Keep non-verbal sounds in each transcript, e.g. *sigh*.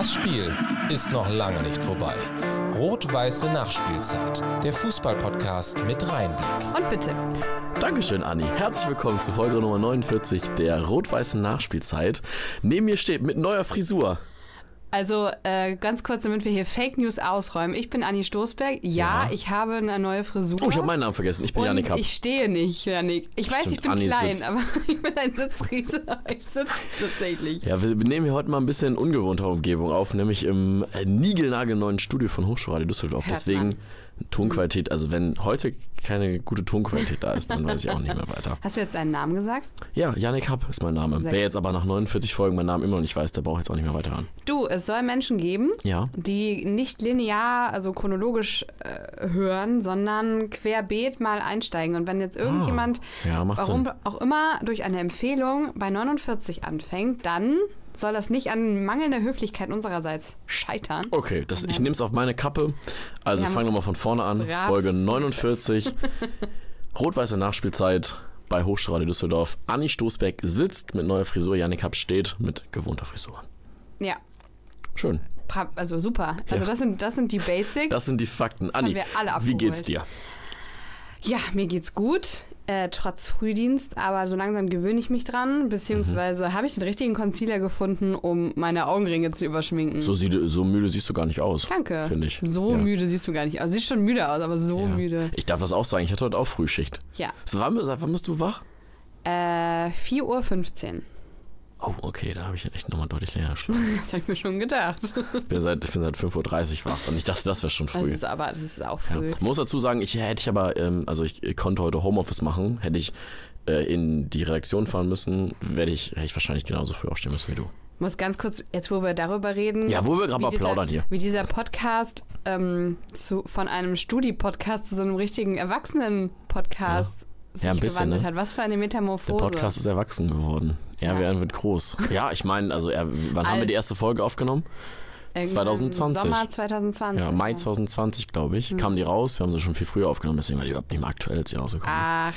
Das Spiel ist noch lange nicht vorbei. Rot-weiße Nachspielzeit. Der Fußballpodcast mit Reinblick. Und bitte. Dankeschön, Anni. Herzlich willkommen zu Folge Nummer 49 der rot-weißen Nachspielzeit. Neben mir steht mit neuer Frisur. Also äh, ganz kurz, damit wir hier Fake News ausräumen. Ich bin Anni Stoßberg. Ja, Ja. ich habe eine neue Frisur. Oh, ich habe meinen Namen vergessen. Ich bin Janik Happ. ich stehe nicht, Janik. Ich weiß, Stimmt, ich bin Anni klein, sitzt. aber *laughs* ich bin ein Sitzriese. Ich sitze tatsächlich. Ja, wir nehmen hier heute mal ein bisschen in ungewohnter Umgebung auf, nämlich im äh, niegelnagelneuen Studio von Hochschulradio Düsseldorf. Hört Deswegen man. Tonqualität, also wenn heute keine gute Tonqualität da ist, dann weiß ich auch nicht mehr weiter. Hast du jetzt deinen Namen gesagt? Ja, Janik Happ ist mein Name. Wer jetzt aber nach 49 Folgen meinen Namen immer noch nicht weiß, der braucht jetzt auch nicht mehr weiterhören. Du, es soll Menschen geben, Ja. die nicht linear, also chronologisch äh, hören, sondern querbeet mal einsteigen. Und wenn jetzt irgendjemand, Ah, ja, warum Sinn. auch immer, durch eine Empfehlung bei 49 anfängt, dann soll das nicht an mangelnder Höflichkeit unsererseits scheitern. Okay, das, ich nehme es auf meine Kappe. Also fangen wir mal von vorne an. Folge 49. *laughs* Rot-weiße Nachspielzeit bei Hochschulradio Düsseldorf. Anni Stoßbeck sitzt mit neuer Frisur. Janik Happ steht mit gewohnter Frisur. Ja, Schön. also super. Also Ja. das sind, das sind die Basics. Das sind die Fakten. Anni, wie geht's dir? Ja, mir geht's gut, äh, trotz Frühdienst, aber so langsam gewöhne ich mich dran, beziehungsweise Mhm. habe ich den richtigen Concealer gefunden, um meine Augenringe zu überschminken. So, sieht, so müde siehst du gar nicht aus. Danke. Finde ich. So ja. müde siehst du gar nicht aus. Siehst schon müde aus, aber so Ja. müde. Ich darf das auch sagen. Ich hatte heute auch Frühschicht. Ja. So, wann, seit wann bist du wach? Äh, 4.15 Uhr. Oh, okay, da habe ich echt nochmal deutlich länger geschlafen. *laughs* Das habe ich mir schon gedacht. Ich bin seit, ich bin seit 5.30 Uhr wach und ich dachte, das wäre schon Das früh. ist aber, das ist auch Ja. früh. Muss dazu sagen, ich hätte ich aber, ähm, also ich konnte heute Homeoffice machen, hätte ich äh, in die Redaktion fahren müssen, werde ich, hätte ich wahrscheinlich genauso früh aufstehen müssen wie du. Muss ganz kurz, jetzt wo wir darüber reden. Ja, wo wir gerade mal dieser- plaudern hier. Wie dieser Podcast ähm, zu, von einem Studi-Podcast zu so einem richtigen Erwachsenen-Podcast sich Ja, ein bisschen, gewandelt ne? hat. Was für eine Der Metamorphose. Podcast ist erwachsen geworden. Er Ja. werden wird groß. Ja, ich meine, also er, wann haben wir Alt. die erste Folge aufgenommen? Irgendwann 2020. Sommer 2020. Ja, Mai 2020, glaube ich, kamen die raus. Wir haben sie schon viel früher aufgenommen, deswegen war die überhaupt nicht mehr aktuell, als sie rausgekommen. Ach,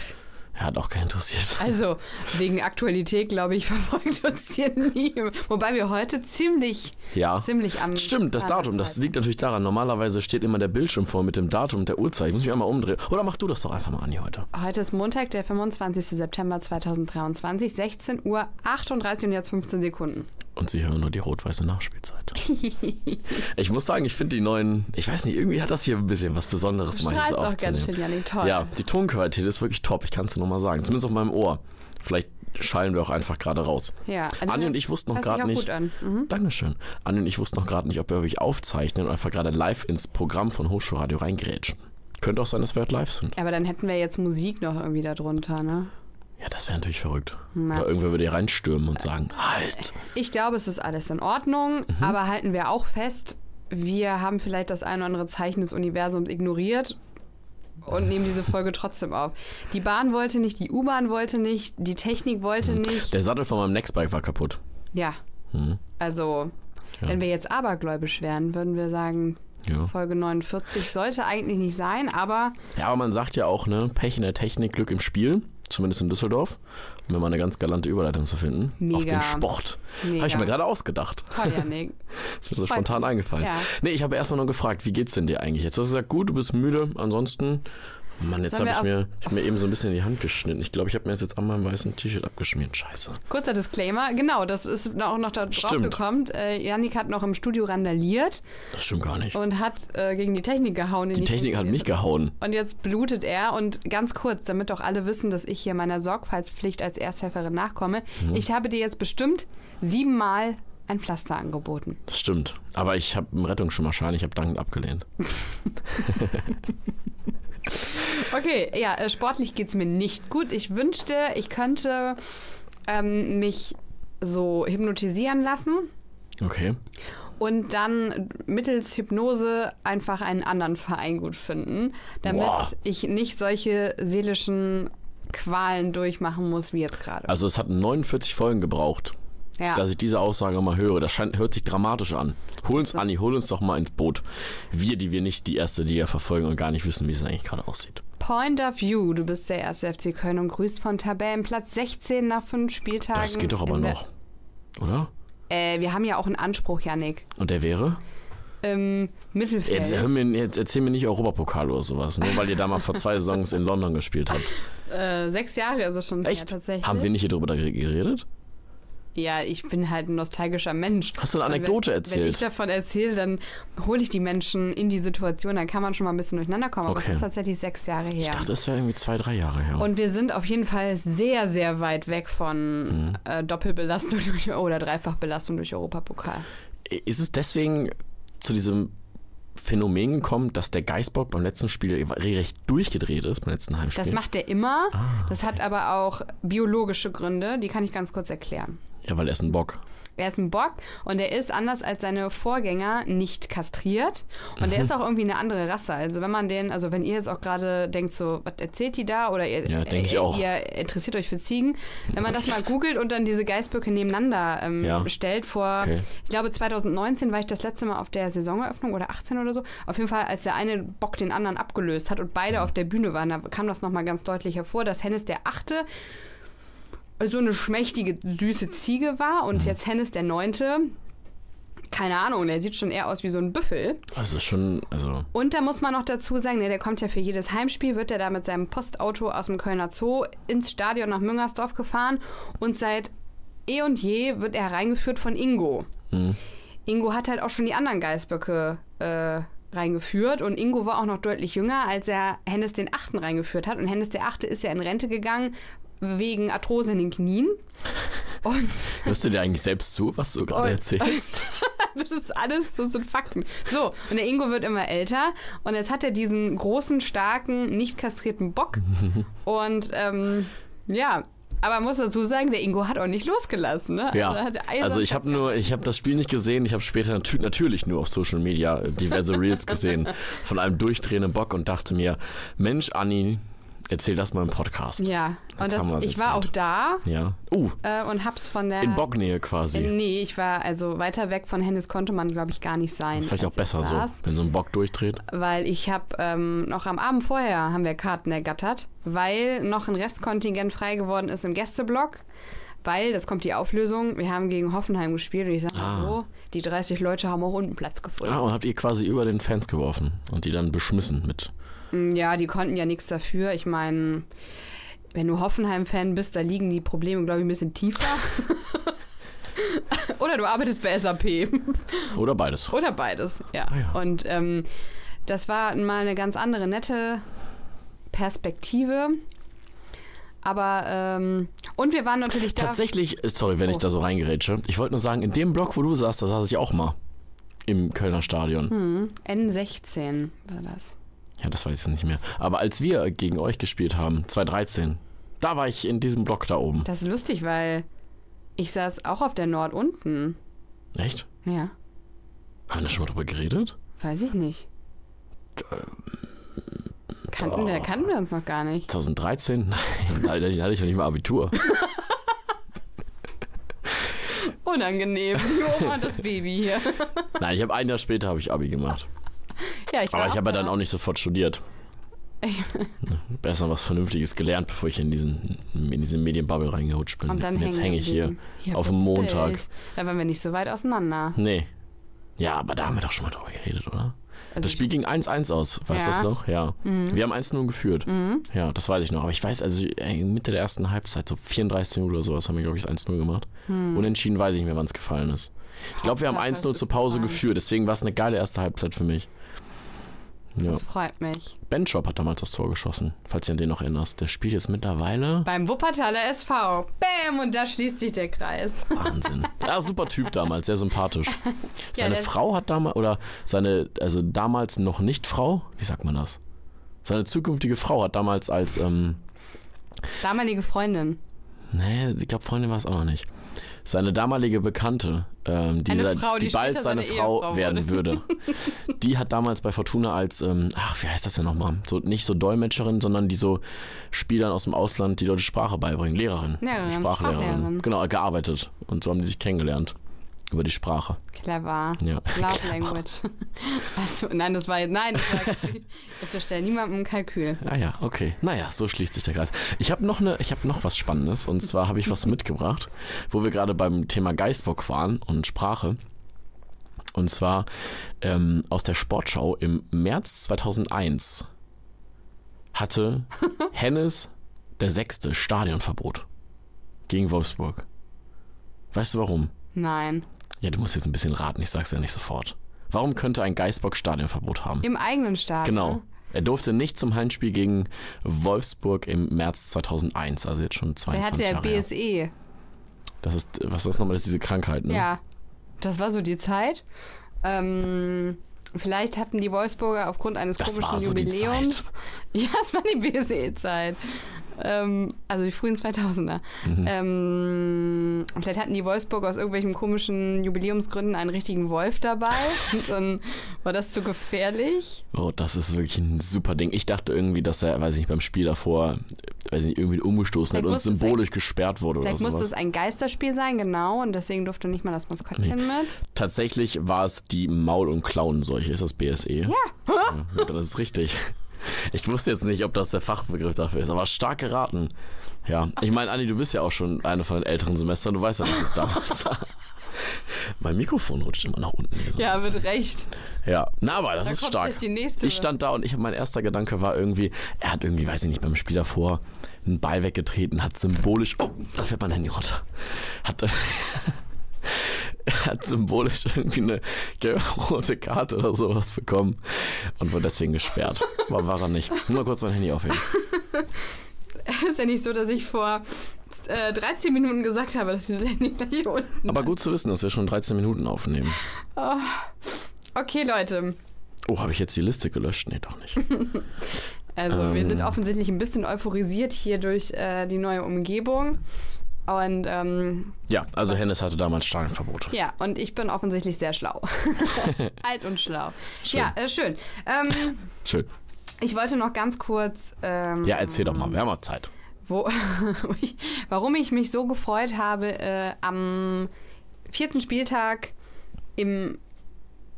hat auch keinen interessiert. also wegen Aktualität, glaube ich, *laughs* verfolgt uns hier nie. Wobei wir heute ziemlich, Ja. ziemlich am. Stimmt, das Datum, das liegt natürlich daran. Normalerweise steht immer der Bildschirm vor mit dem Datum und der Uhrzeit. Ich muss mich einmal umdrehen. Oder mach du das doch einfach mal, Anni, heute. Heute ist Montag, der 25. September 2023, 16 Uhr 38 und jetzt 15 Sekunden. Und sie hören nur die rot-weiße Nachspielzeit. *laughs* ich muss sagen, ich finde die neuen, ich weiß nicht, irgendwie hat das hier ein bisschen was Besonderes mal so auch ganz schön, Janik. Toll. Ja, die Tonqualität ist wirklich top, ich kann es dir nochmal sagen. Zumindest auf meinem Ohr. Vielleicht schallen wir auch einfach gerade raus. ja. Also Anni und ich wussten noch gerade nicht. Mhm. Dankeschön. Anni und ich wussten noch gerade nicht, ob wir wirklich aufzeichnen oder einfach gerade live ins Programm von Hochschulradio reingrätschen. Könnte auch sein, dass wir heute live sind. Aber dann hätten wir jetzt Musik noch irgendwie darunter, ne? Ja, das wäre natürlich verrückt. Na. Oder irgendwer würde hier reinstürmen und sagen, halt. Ich glaube, es ist alles in Ordnung, Mhm. aber halten wir auch fest, wir haben vielleicht das ein oder andere Zeichen des Universums ignoriert und nehmen diese Folge *laughs* trotzdem auf. Die Bahn wollte nicht, die U-Bahn wollte nicht, die Technik wollte nicht. Der Sattel von meinem Nextbike war kaputt. Ja. Mhm. Also, wenn wir jetzt abergläubisch wären, würden wir sagen, Ja. Folge 49 sollte eigentlich nicht sein, aber Ja, aber man sagt ja auch, ne, Pech in der Technik, Glück im Spiel. Zumindest in Düsseldorf. Um mir mal eine ganz galante Überleitung zu finden. Auf Mega. den Sport. Habe ich mir gerade ausgedacht. toll, Janik. *laughs* ist mir so Freut spontan eingefallen. Ja. Nee, ich habe erstmal nur gefragt, wie geht's denn dir eigentlich jetzt? Du hast gesagt, gut, du bist müde. Ansonsten, Mann, jetzt habe ich mir, ich mir eben so ein bisschen in die Hand geschnitten. Ich glaube, ich habe mir das jetzt an meinem weißen T-Shirt abgeschmiert. Scheiße. Kurzer Disclaimer, genau, das ist auch noch da drauf gekommen. Äh, Janik hat noch im Studio randaliert Das stimmt gar nicht. und hat äh, gegen die Technik gehauen. Die Technik hat mich gehauen. Und jetzt blutet er und ganz kurz, damit auch alle wissen, dass ich hier meiner Sorgfaltspflicht als Ersthelferin nachkomme. Mhm. Ich habe dir jetzt bestimmt siebenmal ein Pflaster angeboten. Das stimmt. Aber ich habe einen Rettungsschirmschein, ich habe dankend abgelehnt. *laughs* *laughs* Okay, ja, äh, sportlich geht es mir nicht gut. Ich wünschte, ich könnte ähm, mich so hypnotisieren lassen Okay. und dann mittels Hypnose einfach einen anderen Verein gut finden, damit Boah. ich nicht solche seelischen Qualen durchmachen muss wie jetzt gerade. Also es hat 49 Folgen gebraucht, Ja. dass ich diese Aussage mal höre. Das scheint, hört sich dramatisch an. Hol uns, Anni, hol uns doch mal ins Boot. Wir, die wir nicht die erste Liga verfolgen und gar nicht wissen, wie es eigentlich gerade aussieht. Point of View, du bist der erste FC Köln und grüßt von Tabellenplatz 16 nach fünf Spieltagen. Das geht doch aber noch. Oder? Äh, wir haben ja auch einen Anspruch, Yannick. Und der wäre? Im Mittelfeld. Jetzt, mir, jetzt erzähl mir nicht Europapokal oder sowas, nur weil ihr da mal vor zwei Saisons in London gespielt habt. *laughs* Äh, sechs Jahre ist es schon her, Echt? tatsächlich. Haben wir nicht hier drüber geredet? Ja, ich bin halt ein nostalgischer Mensch. Hast du eine Anekdote wenn, erzählt? Wenn ich davon erzähle, dann hole ich die Menschen in die Situation, dann kann man schon mal ein bisschen durcheinander kommen. Aber Okay. es ist tatsächlich sechs Jahre her. Ich dachte, das wäre irgendwie zwei, drei Jahre her. Und wir sind auf jeden Fall sehr, sehr weit weg von Mhm. äh, Doppelbelastung *laughs* durch, oder Dreifachbelastung durch Europapokal. Ist es deswegen zu diesem Phänomen gekommen, dass der Geißbock beim letzten Spiel recht durchgedreht ist, beim letzten Heimspiel? Das macht er immer. Ah, Das hat aber auch biologische Gründe, die kann ich ganz kurz erklären. Ja, weil er ist ein Bock. Er ist ein Bock und er ist anders als seine Vorgänger nicht kastriert und Mhm. er *laughs* ist auch irgendwie eine andere Rasse. Also wenn man den, also wenn ihr jetzt auch gerade denkt so, was erzählt die da oder ihr, Ja, äh, auch. ihr interessiert euch für Ziegen, wenn man das mal googelt und dann diese Geißböcke nebeneinander ähm, Ja. stellt vor, Okay. ich glaube 2019 war ich das letzte Mal auf der Saisoneröffnung oder 18 oder so. Auf jeden Fall, als der eine Bock den anderen abgelöst hat und beide auf der Bühne waren, da kam das nochmal ganz deutlich hervor, dass Hennes der Achte so eine schmächtige, süße Ziege war und jetzt Hennes der Neunte. Keine Ahnung, der sieht schon eher aus wie so ein Büffel. Also schon, also Und da muss man noch dazu sagen, ne, der kommt ja für jedes Heimspiel, wird er da mit seinem Postauto aus dem Kölner Zoo ins Stadion nach Müngersdorf gefahren und seit eh und je wird er reingeführt von Ingo. Ingo hat halt auch schon die anderen Geißböcke äh, reingeführt und Ingo war auch noch deutlich jünger, als er Hennes den Achten reingeführt hat. Und Hennes der Achte ist ja in Rente gegangen wegen Arthrose in den Knien. Und hörst du dir eigentlich selbst zu, was du gerade erzählst? *laughs* das ist alles, das sind Fakten. So, und der Ingo wird immer älter und jetzt hat er diesen großen, starken, nicht kastrierten Bock. *laughs* Und ähm, ja, aber man muss dazu sagen, der Ingo hat auch nicht losgelassen. Ne? Ja, eisern also ich habe nur, ich habe das Spiel nicht gesehen. Ich habe später natü natürlich nur auf Social Media diverse Reels gesehen *laughs* von einem durchdrehenden Bock und dachte mir, Mensch, Anni, erzähl das mal im Podcast. Ja, und Jetzt das, ich war auch da Ja. Uh, äh, und hab's von der. in Bocknähe quasi. Äh, Nee, ich war also weiter weg von Hennes konnte man, glaube ich, gar nicht sein. Vielleicht auch als ich besser so, wenn so ein Bock durchdreht. weil ich habe ähm, noch am Abend vorher haben wir Karten ergattert, weil noch ein Restkontingent frei geworden ist im Gästeblock. Weil, das kommt die Auflösung, wir haben gegen Hoffenheim gespielt und ich sage Ah. so, die 30 Leute haben auch unten Platz gefunden. Ah, und habt ihr quasi über den Fans geworfen und die dann beschmissen mit. Ja, die konnten ja nichts dafür. Ich meine, wenn du Hoffenheim-Fan bist, da liegen die Probleme, glaube ich, ein bisschen tiefer. *laughs* Oder du arbeitest bei SAP. Oder beides. Oder beides, ja. Ah, ja. Und ähm, das war mal eine ganz andere, nette Perspektive. Aber, ähm, und wir waren natürlich da. Tatsächlich, äh, sorry, wenn ich Oh. da so reingerätsche. Ich wollte nur sagen, in dem Block, wo du saßt, da saß ich auch mal. Im Kölner Stadion. Hm. N16 war das. Ja, das weiß ich nicht mehr. Aber als wir gegen euch gespielt haben, 2013, da war ich in diesem Block da oben. Das ist lustig, weil ich saß auch auf der Nord unten. Echt? Ja, Haben wir schon mal drüber geredet? weiß ich nicht. Kannten, wir, kannten wir uns noch gar nicht. 2013? *laughs* Nein, Alter, da hatte ich ja nicht mal Abitur. *laughs* Unangenehm. Die Oma und das Baby hier. Nein, ich habe ein Jahr später habe ich Abi gemacht. Ja, ich Aber ich habe ja da. dann auch nicht sofort studiert. *laughs* Besser was Vernünftiges gelernt, bevor ich in diesen, in diese Medienbubble reingerutscht bin. Und dann jetzt hänge ich hier. Ja, auf dem. Montag. Da waren wir nicht so weit auseinander. Nee. Ja, aber da haben wir doch schon mal drüber geredet, oder? Also Das Spiel ging 1-1 aus, weißt du Ja. das noch? Ja. Wir haben 1-0 geführt. Ja, das weiß ich noch. Aber ich weiß, also ey, Mitte der ersten Halbzeit, so 34 Minuten oder sowas, haben wir, glaube ich, 1-0 gemacht. Unentschieden weiß ich nicht mehr, wann es gefallen ist. Ich glaube, wir haben Hauptsache, 1-0 es zur Pause geführt, deswegen war es eine geile erste Halbzeit für mich. Ja. Das freut mich. Ben Shop hat damals das Tor geschossen, falls du an den noch erinnerst. Der spielt jetzt mittlerweile. Beim Wuppertaler SV. Bäm, und da schließt sich der Kreis. *laughs* Wahnsinn. Ja, super Typ damals, sehr sympathisch. *laughs* Seine der- Frau hat damals, oder seine, also damals noch nicht Frau, wie sagt man das? Seine zukünftige Frau hat damals als, ähm, Damalige Freundin. nee, ich glaube, Freundin war es auch noch nicht. Seine damalige Bekannte, ähm, die, Frau, die bald später seine, seine Frau werden würde, *laughs* die hat damals bei Fortuna als, ähm, ach, wie heißt das denn nochmal? So, nicht so Dolmetscherin, sondern die so Spielern aus dem Ausland die deutsche Sprache beibringen. Lehrerin. Lehrerin, Sprachlehrerin. Sprachlehrerin. Genau, gearbeitet. Und so haben die sich kennengelernt. Über die Sprache. Clever. Ja. Love Clever. Language. Achso, *laughs* nein, das war jetzt, nein, das war, ich *laughs* unterstelle niemandem ein Kalkül. Ah ja, okay. Naja, so schließt sich der Kreis. Ich habe noch, ne, ich hab noch was Spannendes und zwar habe ich was *laughs* mitgebracht, wo wir gerade beim Thema Geistbock waren und Sprache. Und zwar ähm, aus der Sportschau im März 2001 hatte Hennes der Sechste Stadionverbot gegen Wolfsburg. Weißt du warum? Nein. Ja, du musst jetzt ein bisschen raten, ich sag's ja nicht sofort. Warum könnte ein Geistbock Stadionverbot haben? Im eigenen Stadion. Genau. Er durfte nicht zum Heimspiel gegen Wolfsburg im März 2001, also jetzt schon Der 22 hatte ja Jahre her. BSE. Das ist, was ist das nochmal? Das ist diese Krankheit, ne? Ja, das war so die Zeit. Ähm, vielleicht hatten die Wolfsburger aufgrund eines Das komischen war so die Jubiläums. *laughs* Ja, es war die BSE-Zeit. Ähm, also die frühen 2000er. Mhm. Ähm, vielleicht hatten die Wolfsburger aus irgendwelchen komischen Jubiläumsgründen einen richtigen Wolf dabei. *laughs* Und dann war das zu gefährlich. Oh, das ist wirklich ein super Ding. Ich dachte irgendwie, dass er, weiß ich nicht, beim Spiel davor, weiß nicht, irgendwie umgestoßen hat Vielleicht und musste es symbolisch gesperrt wurde oder Vielleicht musste es ein Geisterspiel sein, genau. Und deswegen durfte nicht mal das Maskottchen mit. Tatsächlich war es die Maul- und Klauenseuche. Ist das BSE? Ja. ja. Das ist richtig. Ich wusste jetzt nicht, ob das der Fachbegriff dafür ist, aber stark geraten. Ja, ich meine, Anni, du bist ja auch schon eine von den älteren Semestern. Du weißt ja, wie es damals war. *laughs* Mein Mikrofon rutscht immer nach unten. So Ja, mit Recht. Ja, na, aber das Da ist stark. Ich stand da und ich, mein erster Gedanke war irgendwie, er hat irgendwie, weiß ich nicht, beim Spiel davor einen Ball weggetreten, hat symbolisch, oh, da fährt mein Handy runter, hat, *laughs* er *laughs* hat symbolisch irgendwie eine gelb-rote Karte oder sowas bekommen und wurde deswegen gesperrt. Aber war er nicht. Nur mal kurz mein Handy aufheben. *laughs* ist ja nicht so, dass ich vor äh, 13 Minuten gesagt habe, dass dieses Handy gleich unten Aber gut zu wissen, dass wir schon 13 Minuten aufnehmen. Okay, Leute. Oh, habe ich jetzt die Liste gelöscht? Nee, doch nicht. *laughs* Also, wir Ähm. sind offensichtlich ein bisschen euphorisiert hier durch äh, die neue Umgebung. Und ähm, Ja, also Hennes hatte damals Stadionverbot. ja, und ich bin offensichtlich sehr schlau. *laughs* Alt und schlau. Schön. Ja, äh, schön. Ähm, Schön. ich wollte noch ganz kurz. Ähm, Ja, erzähl doch mal, wir haben mal Zeit. wo, *laughs* warum ich mich so gefreut habe, äh, am vierten Spieltag im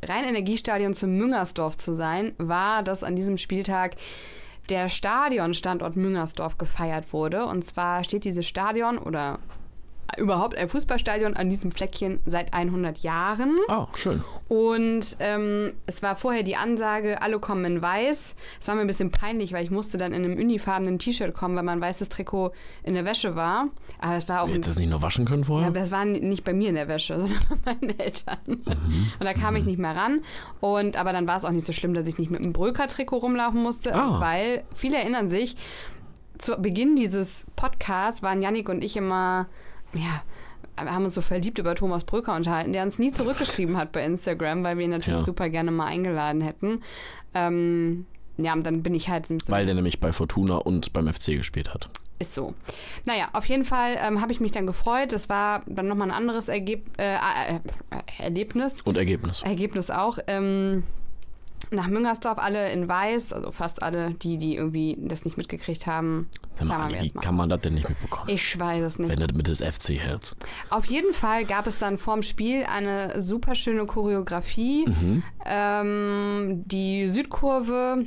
Rheinenergiestadion zu Müngersdorf zu sein, war, dass an diesem Spieltag der Stadionstandort Müngersdorf gefeiert wurde. Und zwar steht dieses Stadion oder überhaupt ein Fußballstadion an diesem Fleckchen seit 100 Jahren. Ah, schön. Und ähm, es war vorher die Ansage, alle kommen in weiß. Es war mir ein bisschen peinlich, weil ich musste dann in einem unifarbenen T-Shirt kommen, weil mein weißes Trikot in der Wäsche war. Aber es war auch Hättest du das nicht nur waschen können ja, vorher? aber es war nicht bei mir in der Wäsche, *laughs* sondern bei meinen Eltern. Und da kam ich nicht mehr ran. Und aber dann war es auch nicht so schlimm, dass ich nicht mit einem Bröker-Trikot rumlaufen musste, Ah. weil viele erinnern sich, zu Beginn dieses Podcasts waren Yannick und ich immer, ja, wir haben uns so verliebt über Thomas Bröker unterhalten, der uns nie zurückgeschrieben hat bei Instagram, weil wir ihn natürlich Ja. super gerne mal eingeladen hätten. Ähm, ja, und dann bin ich halt. so- Weil der nämlich bei Fortuna und beim FC gespielt hat. ist so. Naja, auf jeden Fall ähm, habe ich mich dann gefreut. Das war dann nochmal ein anderes Ergeb äh, äh, äh, Erlebnis. Und Ergebnis. Ergebnis auch. Ähm, nach Müngersdorf alle in weiß, also fast alle, die, die irgendwie das nicht mitgekriegt haben. Mal, wie kann man das denn nicht mitbekommen? Ich weiß es nicht. wenn du mit des FC hältst. Auf jeden Fall gab es dann vorm Spiel eine super schöne Choreografie. Ähm, die Südkurve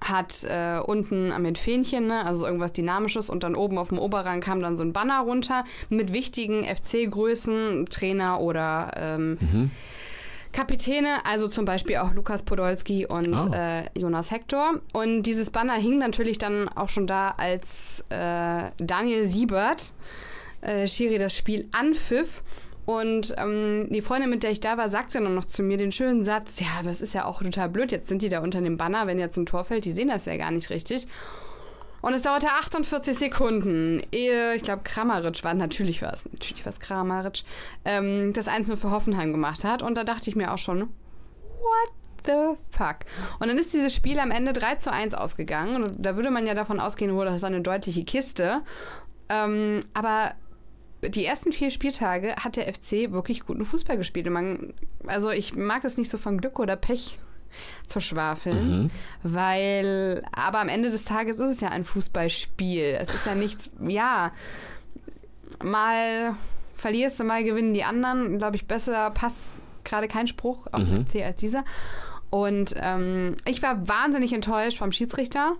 hat äh, unten mit Fähnchen, ne, also irgendwas Dynamisches und dann oben auf dem Oberrang kam dann so ein Banner runter mit wichtigen FC-Größen, Trainer oder ähm, Kapitäne, also zum Beispiel auch Lukas Podolski und Ah. äh, Jonas Hector. Und dieses Banner hing natürlich dann auch schon da, als äh, Daniel Siebert, äh, Schiri, das Spiel anpfiff. Und ähm, die Freundin, mit der ich da war, sagte dann noch zu mir den schönen Satz, ja, es ist ja auch total blöd, jetzt sind die da unter dem Banner, wenn jetzt ein Tor fällt, die sehen das ja gar nicht richtig. Und es dauerte 48 Sekunden, ehe, ich glaube, Kramaric war, natürlich war es, natürlich war es Kramaric, ähm, das 1-0 für Hoffenheim gemacht hat. Und da dachte ich mir auch schon, what the fuck? Und dann ist dieses Spiel am Ende 3 zu 1 ausgegangen. Und da würde man ja davon ausgehen, oh, das war eine deutliche Kiste. Ähm, aber die ersten vier Spieltage hat der FC wirklich guten Fußball gespielt. Man, also ich mag es nicht so von Glück oder Pech zu schwafeln, weil, aber am Ende des Tages ist es ja ein Fußballspiel. Es ist ja nichts, ja, mal verlierst du mal, gewinnen die anderen. Glaube ich, besser passt gerade kein Spruch auf Mhm. FC als dieser. Und ähm, ich war wahnsinnig enttäuscht vom Schiedsrichter,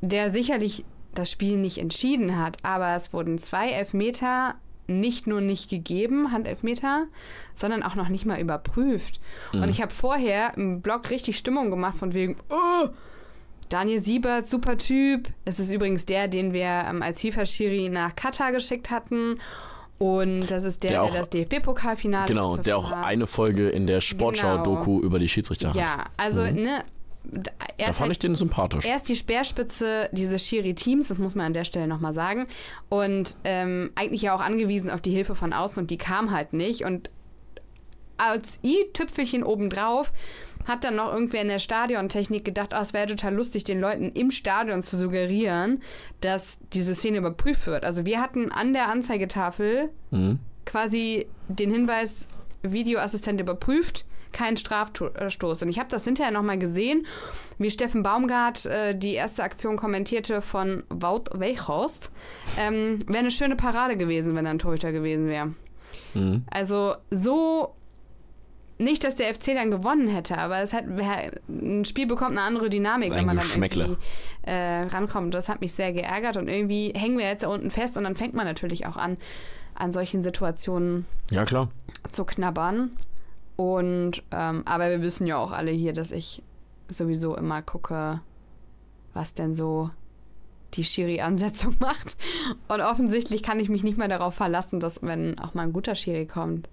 der sicherlich das Spiel nicht entschieden hat, aber es wurden zwei Elfmeter nicht nur nicht gegeben, Handelfmeter, sondern auch noch nicht mal überprüft. Und ich habe vorher im Blog richtig Stimmung gemacht von wegen, oh, Daniel Siebert, super Typ. Es ist übrigens der, den wir ähm, als FIFA-Schiri nach Katar geschickt hatten. Und das ist der, Der der, auch- das DFB-Pokalfinale. Genau, der auch hat. eine Folge in der Sportschau-Doku über die Schiedsrichter hat. Ja, also, ne, d- er Da fand halt ich den sympathisch. er ist die Speerspitze dieses Schiri-Teams, das muss man an der Stelle nochmal sagen. Und ähm, eigentlich ja auch angewiesen auf die Hilfe von außen und die kam halt nicht. Und als i-Tüpfelchen obendrauf hat dann noch irgendwer in der Stadiontechnik gedacht, oh, es wäre total lustig, den Leuten im Stadion zu suggerieren, dass diese Szene überprüft wird. Also wir hatten an der Anzeigetafel Mhm. quasi den Hinweis, Videoassistent überprüft, kein Strafstoß. Und ich habe das hinterher nochmal gesehen, wie Steffen Baumgart äh, die erste Aktion kommentierte von Wout Weghorst. Ähm, wäre eine schöne Parade gewesen, wenn er ein Torhüter gewesen wäre. Mhm. Also so nicht, dass der FC dann gewonnen hätte, aber es hat ein Spiel bekommt eine andere Dynamik, Ein wenn man dann irgendwie äh, rankommt. Das hat mich sehr geärgert und irgendwie hängen wir jetzt da unten fest und dann fängt man natürlich auch an, an solchen Situationen Ja, klar. zu knabbern. Und ähm, aber wir wissen ja auch alle hier, dass ich sowieso immer gucke, was denn so die Schiri-Ansetzung *laughs* macht. Und offensichtlich kann ich mich nicht mehr darauf verlassen, dass wenn auch mal ein guter Schiri kommt,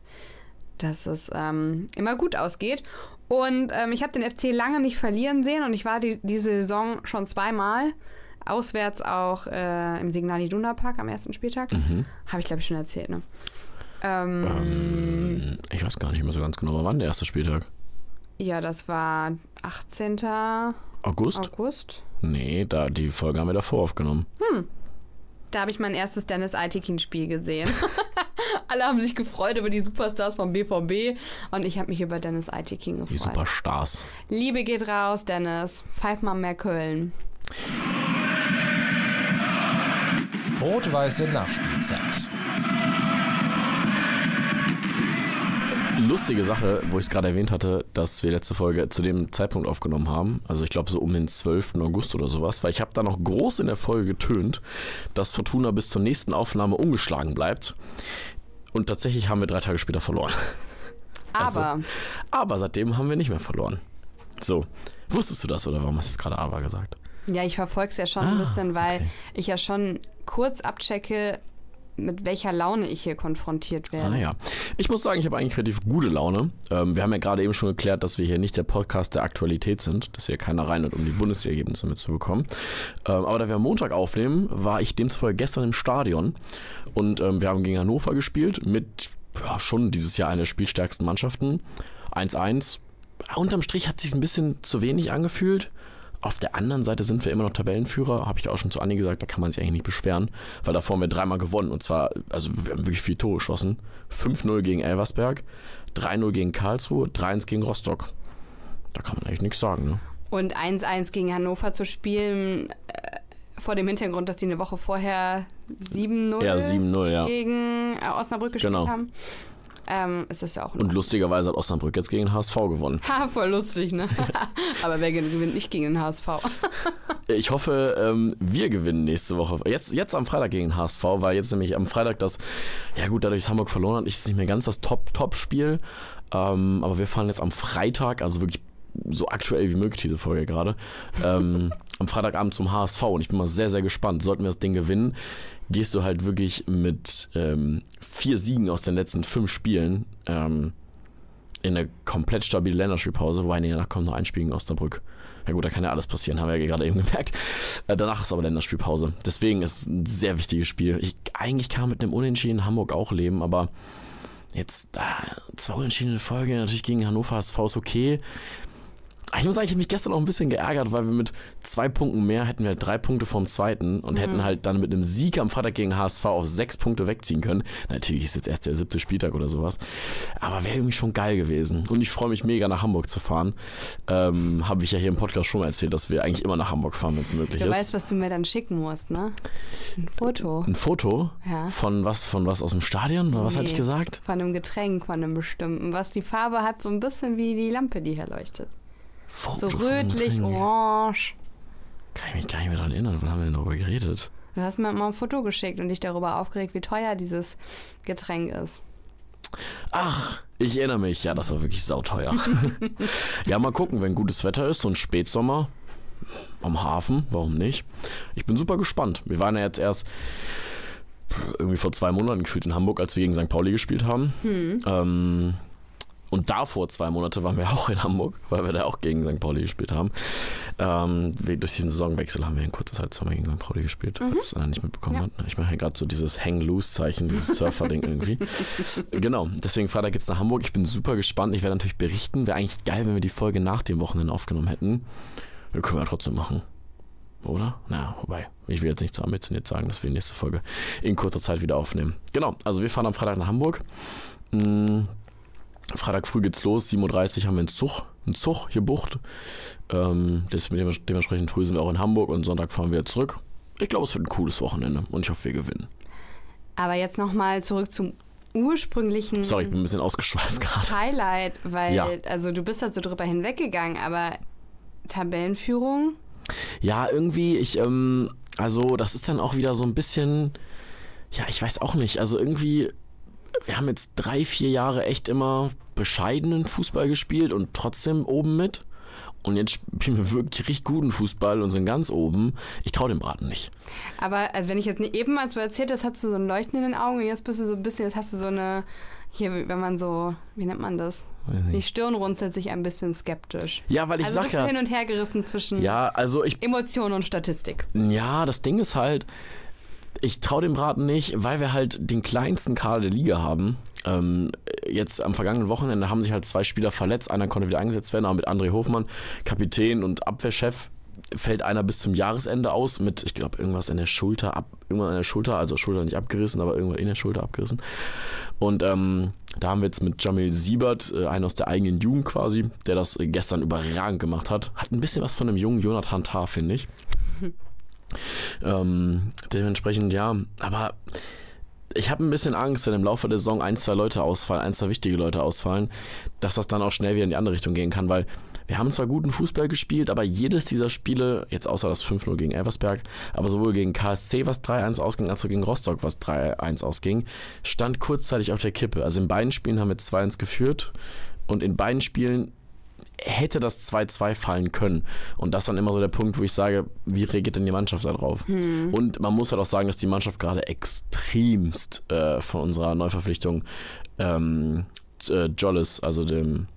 dass es ähm, immer gut ausgeht. Und ähm, ich habe den FC lange nicht verlieren sehen und ich war die, diese Saison schon zweimal auswärts auch äh, im Signal Iduna Park am ersten Spieltag. Mhm. Habe ich glaube ich schon erzählt, ne? Ähm, Ähm, ich weiß gar nicht mehr so ganz genau, wann der erste Spieltag? Ja, das war 18. August? August. Nee, da, die Folge haben wir davor aufgenommen. Da habe ich mein erstes Dennis Aitekin-Spiel gesehen. *laughs* Alle haben sich gefreut über die Superstars vom BVB und ich habe mich über Dennis Aitekin gefreut. Die Superstars. Liebe geht raus, Dennis. Pfeif mal mehr Köln. Rot-weiße Nachspielzeit. Lustige Sache, wo ich es gerade erwähnt hatte, dass wir letzte Folge zu dem Zeitpunkt aufgenommen haben. Also ich glaube so um den 12. August oder sowas. Weil ich habe da noch groß in der Folge getönt, dass Fortuna bis zur nächsten Aufnahme ungeschlagen bleibt. Und tatsächlich haben wir drei Tage später verloren. Also, Aber Aber seitdem haben wir nicht mehr verloren. So, wusstest du das oder warum hast du es gerade aber gesagt? ja, ich verfolge es ja schon ein Ah, bisschen, weil okay. ich ja schon kurz abchecke, mit welcher Laune ich hier konfrontiert werde. Ah ja. Ich muss sagen, ich habe eigentlich relativ gute Laune. Ähm, wir haben ja gerade eben schon geklärt, dass wir hier nicht der Podcast der Aktualität sind, dass hier keiner rein hat, um die Bundesergebnisse mitzubekommen. Ähm, aber da wir am Montag aufnehmen, war ich demzufolge gestern im Stadion und ähm, wir haben gegen Hannover gespielt mit ja, schon dieses Jahr einer der spielstärksten Mannschaften. 1-1. Unterm Strich hat es sich ein bisschen zu wenig angefühlt. Auf der anderen Seite sind wir immer noch Tabellenführer, habe ich auch schon zu Anni gesagt, da kann man sich eigentlich nicht beschweren, weil davor haben wir dreimal gewonnen und zwar, also wir haben wirklich viel Tore geschossen. 5-0 gegen Elversberg, 3-0 gegen Karlsruhe, 3-1 gegen Rostock. Da kann man eigentlich nichts sagen, ne? Und 1-1 gegen Hannover zu spielen, äh, vor dem Hintergrund, dass die eine Woche vorher 7-0 Ja, 7-0, ja. gegen äh, Osnabrück gespielt Genau. haben, ähm, ist das ja auch Und lustigerweise hat Osnabrück jetzt gegen den HSV gewonnen. *laughs* Ha, voll lustig, ne? *laughs* Aber wer gewinnt nicht gegen den HSV? *laughs* Ich hoffe, ähm, wir gewinnen nächste Woche. Jetzt, jetzt am Freitag gegen den HSV, weil jetzt nämlich am Freitag das, ja gut, dadurch, dass Hamburg verloren hat, ist es nicht mehr ganz das Top-Top-Spiel. Ähm, aber wir fahren jetzt am Freitag, also wirklich so aktuell wie möglich diese Folge gerade, ähm, am Freitagabend zum HSV und ich bin mal sehr, sehr gespannt. Sollten wir das Ding gewinnen, gehst du halt wirklich mit ähm, vier Siegen aus den letzten fünf Spielen ähm, in eine komplett stabile Länderspielpause, wobei danach kommt noch ein Spiel gegen Osnabrück. Ja gut, da kann ja alles passieren, haben wir ja gerade eben gemerkt. Äh, danach ist aber Länderspielpause. Deswegen ist es ein sehr wichtiges Spiel. Ich, eigentlich kann mit einem Unentschieden Hamburg auch leben, aber jetzt äh, zwei unentschiedene Folge, natürlich gegen Hannover HSV ist okay. Ich muss sagen, ich habe mich gestern auch ein bisschen geärgert, weil wir mit zwei Punkten mehr hätten wir drei Punkte vom zweiten und hätten halt dann mit einem Sieg am Freitag gegen HSV auf sechs Punkte wegziehen können. Natürlich ist jetzt erst der siebte Spieltag oder sowas. Aber wäre irgendwie schon geil gewesen. Und ich freue mich mega nach Hamburg zu fahren. Ähm, habe ich ja hier im Podcast schon mal erzählt, dass wir eigentlich immer nach Hamburg fahren, wenn es möglich Du ist. weißt, was du mir dann schicken musst, ne? Ein Foto. Ein Foto Ja. von was, von was aus dem Stadion? Oder was hatte ich Nee, gesagt? Von einem Getränk, von einem bestimmten, was die Farbe hat, so ein bisschen wie die Lampe, die hier leuchtet. Foto So rötlich, orange. Kann ich mich gar nicht mehr daran erinnern. Wann haben wir denn darüber geredet? Du hast mir mal ein Foto geschickt und dich darüber aufgeregt, wie teuer dieses Getränk ist. Ach, ich erinnere mich. Ja, das war wirklich sauteuer. *laughs* ja, mal gucken, wenn gutes Wetter ist, so ein Spätsommer am Hafen, warum nicht? Ich bin super gespannt. Wir waren ja jetzt erst irgendwie vor zwei Monaten gefühlt in Hamburg, als wir gegen St. Pauli gespielt haben. Ähm, und davor zwei Monate waren wir auch in Hamburg, weil wir da auch gegen St. Pauli gespielt haben. Ähm, durch den Saisonwechsel haben wir in kurzer Zeit zweimal gegen St. Pauli gespielt, falls es einer nicht mitbekommen Ja. hat. Ich mache ja gerade so dieses Hang-Loose-Zeichen, dieses Surfer-Ding irgendwie. *laughs* genau, deswegen Freitag geht's nach Hamburg. Ich bin super gespannt. Ich werde natürlich berichten. Wäre eigentlich geil, wenn wir die Folge nach dem Wochenende aufgenommen hätten. Ja, können wir trotzdem machen. Oder? Na, wobei, ich will jetzt nicht zu ambitioniert sagen, dass wir die nächste Folge in kurzer Zeit wieder aufnehmen. Genau, also wir fahren am Freitag nach Hamburg. Mm, Freitag früh geht's los, 7.30 Uhr haben wir einen Zug, einen Zug gebucht. Ähm, das, dementsprechend früh sind wir auch in Hamburg und Sonntag fahren wir zurück. Ich glaube, es wird ein cooles Wochenende und ich hoffe, wir gewinnen. Aber jetzt nochmal zurück zum ursprünglichen Sorry, ich bin ein bisschen ausgeschweift gerade. Highlight, weil, Ja. also du bist da so drüber hinweggegangen, aber Tabellenführung, Ja, irgendwie, ich, ähm, also das ist dann auch wieder so ein bisschen, ja, ich weiß auch nicht, also irgendwie, wir haben jetzt drei, vier Jahre echt immer bescheidenen Fußball gespielt und trotzdem oben mit. Und jetzt spielen wir wirklich richtig guten Fußball und sind ganz oben. Ich traue dem Braten nicht. aber also wenn ich jetzt nicht eben, als du erzählt hast, hast du so ein Leuchten in den Augen und jetzt bist du so ein bisschen, jetzt hast du so eine, hier, wenn man so, wie nennt man das? Die Stirn runzelt sich ein bisschen skeptisch. Ja, weil ich also sag bist du ja. hin und her gerissen zwischen Ja, also ich Emotion und Statistik. Ja, das Ding ist halt, ich traue dem Braten nicht, weil wir halt den kleinsten Kader der Liga haben. Ähm, jetzt am vergangenen Wochenende haben sich halt zwei Spieler verletzt. Einer konnte wieder eingesetzt werden, aber mit André Hofmann, Kapitän und Abwehrchef, fällt einer bis zum Jahresende aus mit, ich glaube, irgendwas in der Schulter ab, irgendwas in der Schulter, also Schulter nicht abgerissen, aber irgendwas in der Schulter abgerissen. Und ähm, da haben wir jetzt mit Jamil Siebert, äh, einen aus der eigenen Jugend quasi, der das gestern überragend gemacht hat. Hat ein bisschen was von einem jungen Jonathan Tah, finde ich. *laughs* Ähm, dementsprechend, ja, aber ich habe ein bisschen Angst, wenn im Laufe der Saison ein, zwei Leute ausfallen, ein, zwei wichtige Leute ausfallen, dass das dann auch schnell wieder in die andere Richtung gehen kann, weil wir haben zwar guten Fußball gespielt, aber jedes dieser Spiele, jetzt außer das 5-0 gegen Elversberg, aber sowohl gegen KSC, was 3-1 ausging, als auch gegen Rostock, was 3-1 ausging, stand kurzzeitig auf der Kippe. Also in beiden Spielen haben wir 2-1 geführt und in beiden Spielen hätte das 2-2 fallen können. Und das ist dann immer so der Punkt, wo ich sage, wie reagiert denn die Mannschaft da drauf? Und man muss halt auch sagen, dass die Mannschaft gerade extremst äh, von unserer Neuverpflichtung ähm, äh, Jollis, also dem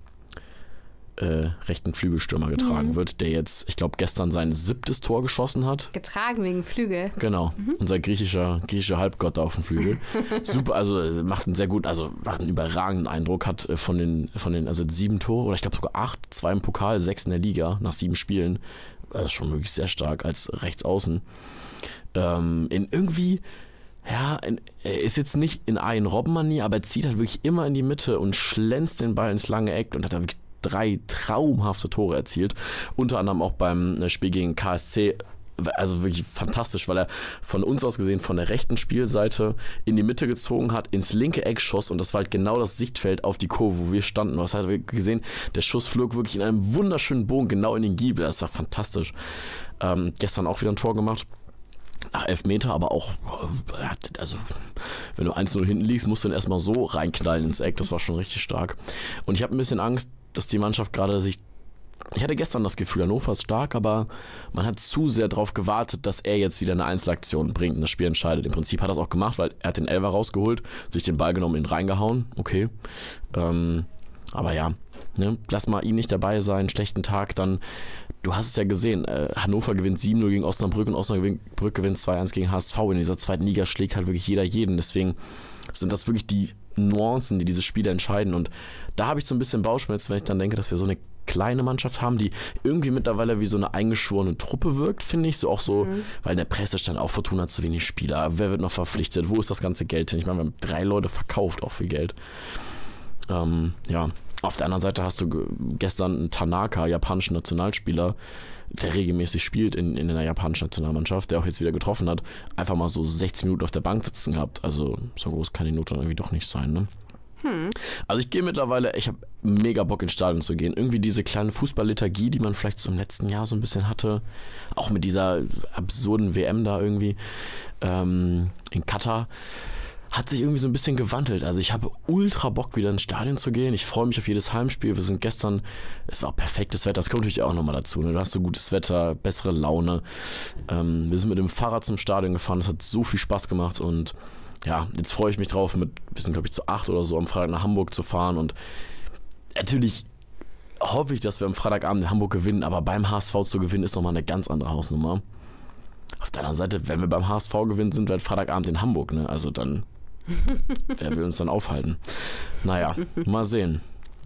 äh, rechten Flügelstürmer getragen wird, der jetzt, ich glaube, gestern sein siebtes Tor geschossen hat. Getragen wegen Flügel. Genau, unser griechischer, griechischer Halbgott da auf dem Flügel. *laughs* Super, also äh, macht einen sehr gut, also macht einen überragenden Eindruck, hat äh, von den, von den, also sieben Tore oder ich glaube sogar acht, zwei im Pokal, sechs in der Liga nach sieben Spielen. Das ist schon wirklich sehr stark als Rechtsaußen. Ähm, in irgendwie, ja, er ist jetzt nicht in einen Robbenmanier, aber er zieht halt wirklich immer in die Mitte und schlänzt den Ball ins lange Eck und hat da wirklich drei traumhafte Tore erzielt. Unter anderem auch beim äh, Spiel gegen KSC. Also wirklich fantastisch, weil er von uns aus gesehen von der rechten Spielseite in die Mitte gezogen hat, ins linke Eck schoss und das war halt genau das Sichtfeld auf die Kurve, wo wir standen. Du hast halt gesehen, der Schuss flog wirklich in einem wunderschönen Bogen genau in den Giebel. Das war fantastisch. Ähm, gestern auch wieder ein Tor gemacht nach elf Meter, aber auch, äh, hat- also wenn du 1-0 hinten liegst, musst du dann erstmal so reinknallen ins Eck. Das war schon richtig stark. Und ich habe ein bisschen Angst, dass die Mannschaft gerade sich. Ich hatte gestern das Gefühl, Hannover ist stark, aber man hat zu sehr darauf gewartet, dass er jetzt wieder eine Einzelaktion bringt und das Spiel entscheidet. Im Prinzip hat er es auch gemacht, weil er hat den Elfer rausgeholt, sich den Ball genommen, ihn reingehauen. Okay. Ähm, aber ja, ne, lass mal ihn nicht dabei sein, schlechten Tag, dann du hast es ja gesehen, äh, Hannover gewinnt 7-0 gegen Osnabrück und Osnabrück gewinnt 2-1 gegen HSV. In dieser zweiten Liga schlägt halt wirklich jeder jeden. Deswegen sind das wirklich die Nuancen, die diese Spiele entscheiden. Und da habe ich so ein bisschen Bauchschmerzen, wenn ich dann denke, dass wir so eine kleine Mannschaft haben, die irgendwie mittlerweile wie so eine eingeschworene Truppe wirkt, finde ich. So auch so, weil in der Presse stand auch Fortuna hat zu wenig Spieler. Wer wird noch verpflichtet? Wo ist das ganze Geld hin? Ich meine, wir haben drei Leute verkauft, auch für Geld. Ähm, ja, auf der anderen Seite hast du ge- gestern einen Tanaka, japanischen Nationalspieler, der regelmäßig spielt in, in der japanischen Nationalmannschaft, der auch jetzt wieder getroffen hat, einfach mal so 60 Minuten auf der Bank sitzen gehabt. Also so groß kann die Not dann irgendwie doch nicht sein, ne? Also ich gehe mittlerweile, ich habe mega Bock ins Stadion zu gehen. Irgendwie diese kleine Fußballliturgie, die man vielleicht so im letzten Jahr so ein bisschen hatte, auch mit dieser absurden WM da irgendwie ähm, in Katar, hat sich irgendwie so ein bisschen gewandelt. Also ich habe ultra Bock, wieder ins Stadion zu gehen. Ich freue mich auf jedes Heimspiel. Wir sind gestern, es war perfektes Wetter, das kommt natürlich auch nochmal dazu. Ne? Du hast so gutes Wetter, bessere Laune. Ähm, wir sind mit dem Fahrrad zum Stadion gefahren, das hat so viel Spaß gemacht und ja, jetzt freue ich mich drauf, mit, wir sind glaube ich zu acht oder so am Freitag nach Hamburg zu fahren und natürlich hoffe ich, dass wir am Freitagabend in Hamburg gewinnen, aber beim HSV zu gewinnen ist nochmal eine ganz andere Hausnummer. Auf der anderen Seite, wenn wir beim HSV gewinnen, sind wir halt Freitagabend in Hamburg, ne? Also dann, *laughs* wer will uns dann aufhalten? Naja, mal sehen.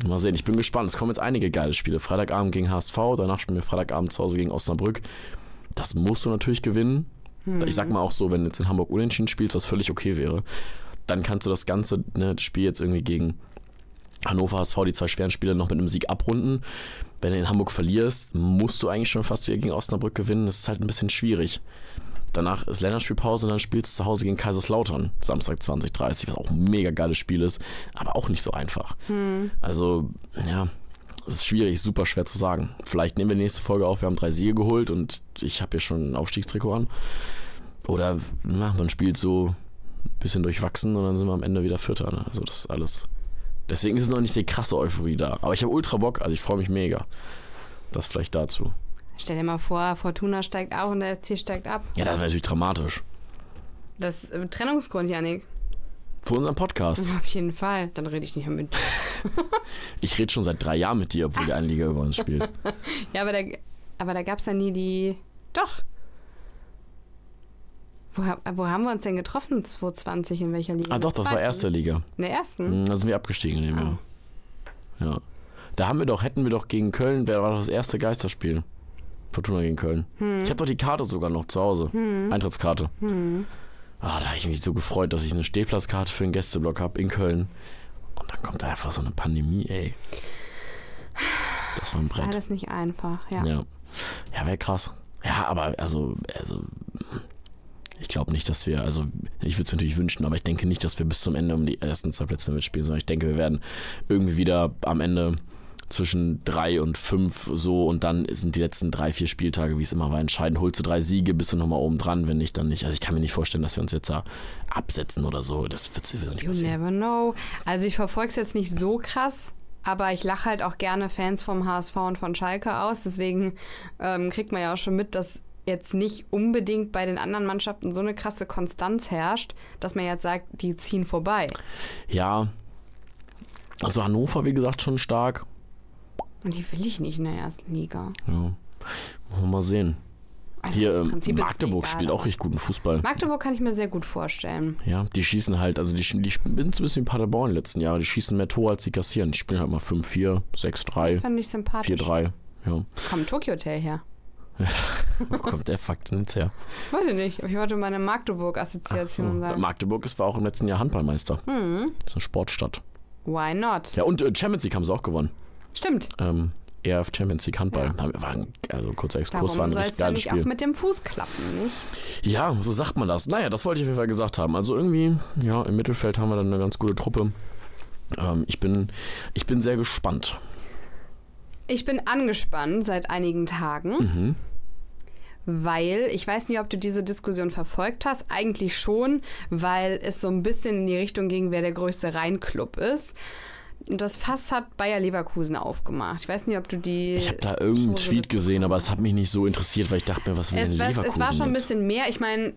Mal sehen, ich bin gespannt. Es kommen jetzt einige geile Spiele. Freitagabend gegen HSV, danach spielen wir Freitagabend zu Hause gegen Osnabrück. Das musst du natürlich gewinnen. Ich sag mal auch so, wenn du jetzt in Hamburg unentschieden spielst, was völlig okay wäre, dann kannst du das ganze ne, das Spiel jetzt irgendwie gegen Hannover HSV, die zwei schweren Spiele, noch mit einem Sieg abrunden. Wenn du in Hamburg verlierst, musst du eigentlich schon fast wieder gegen Osnabrück gewinnen. Das ist halt ein bisschen schwierig. Danach ist Länderspielpause und dann spielst du zu Hause gegen Kaiserslautern, Samstag 2030, was auch ein mega geiles Spiel ist, aber auch nicht so einfach. Also, ja, es ist schwierig, super schwer zu sagen. Vielleicht nehmen wir die nächste Folge auf, wir haben drei Siege geholt und ich habe hier schon ein Aufstiegstrikot an. Oder na, man spielt so ein bisschen durchwachsen und dann sind wir am Ende wieder Vierter. Ne? Also das ist alles. Deswegen ist es noch nicht die krasse Euphorie da. Aber ich habe ultra Bock, also ich freue mich mega. Das vielleicht dazu. Stell dir mal vor, Fortuna steigt auf und der FC steigt ab. Ja, das wäre natürlich dramatisch. Das ist äh, Trennungsgrund, Janik. Für unseren Podcast. *laughs* Auf jeden Fall. Dann rede ich nicht mehr mit. dir. *laughs* Ich rede schon seit drei Jahren mit dir, obwohl die eine Liga über uns spielt. *laughs* Ja, aber da, aber da gab es ja nie die. Doch. Wo, wo haben wir uns denn getroffen 2020? In welcher Liga? Ah, doch, das war Zweiten? erste Liga. In der ersten? Mhm, Da sind wir abgestiegen in dem Ah. Jahr. Ja. Da haben wir doch, hätten wir doch gegen Köln, wer war doch das erste Geisterspiel? Fortuna gegen Köln. Hm. Ich habe doch die Karte sogar noch zu Hause. Eintrittskarte. Hm. Ah, da habe ich mich so gefreut, dass ich eine Stehplatzkarte für den Gästeblock habe in Köln. Und dann kommt da einfach so eine Pandemie, ey. Das war ein Brett. Alles nicht einfach, ja. Ja, ja wäre krass. Ja, aber also, also ich glaube nicht, dass wir, also ich würde es natürlich wünschen, aber ich denke nicht, dass wir bis zum Ende um die ersten zwei Plätze mitspielen, sondern ich denke, wir werden irgendwie wieder am Ende zwischen drei und fünf so und dann sind die letzten drei, vier Spieltage, wie es immer war, entscheidend. Holst du drei Siege, bist du nochmal oben dran, wenn nicht, dann nicht. Also ich kann mir nicht vorstellen, dass wir uns jetzt da absetzen oder so. Das wird sowieso nicht You passieren. never know. Also ich verfolge es jetzt nicht so krass, aber ich lache halt auch gerne Fans vom HSV und von Schalke aus. Deswegen ähm, kriegt man ja auch schon mit, dass jetzt nicht unbedingt bei den anderen Mannschaften so eine krasse Konstanz herrscht, dass man jetzt sagt, die ziehen vorbei. Ja, also Hannover, wie gesagt, schon stark. Und die will ich nicht in der ersten Liga. Ja. Wollen wir mal sehen. Also Hier, im ähm, Magdeburg spielt auch richtig guten Fußball. Magdeburg kann ich mir sehr gut vorstellen. Ja, die schießen halt, also die, die sind so ein bisschen Paderborn in den letzten Jahren. Die schießen mehr Tore, als sie kassieren. Die spielen halt mal 5-4, 6-3, Fand ich sympathisch. 4-3. Ja. Komm, Tokyo Hotel her. *laughs* Wo kommt der Fakt denn jetzt her? Weiß ich nicht. Ich wollte meine Magdeburg-Assoziation So. sagen. Magdeburg ist, war auch im letzten Jahr Handballmeister. Hm. Das ist eine Sportstadt. Why not? Ja, und äh, Champions League haben sie auch gewonnen. Stimmt. Ähm, ERF Champions League Handball. War ein, also kurzer Exkurs, war Darum ein soll richtig es ja geiles nicht Spiel. auch mit dem Fuß klappen, nicht? Ja, so sagt man das. Naja, das wollte ich auf jeden Fall gesagt haben. Also irgendwie, ja, im Mittelfeld haben wir dann eine ganz gute Truppe. Ähm, ich, bin, ich bin sehr gespannt. Ich bin angespannt seit einigen Tagen, Mhm. weil ich weiß nicht, ob du diese Diskussion verfolgt hast. Eigentlich schon, weil es so ein bisschen in die Richtung ging, wer der größte Rheinclub ist. Und das Fass hat Bayer Leverkusen aufgemacht. Ich weiß nicht, ob du die. Ich habe da irgendeinen Tweet gesehen, aber es hat mich nicht so interessiert, weil ich dachte mir, was will Es, denn Leverkusen es war schon ein bisschen mehr. Ich meine,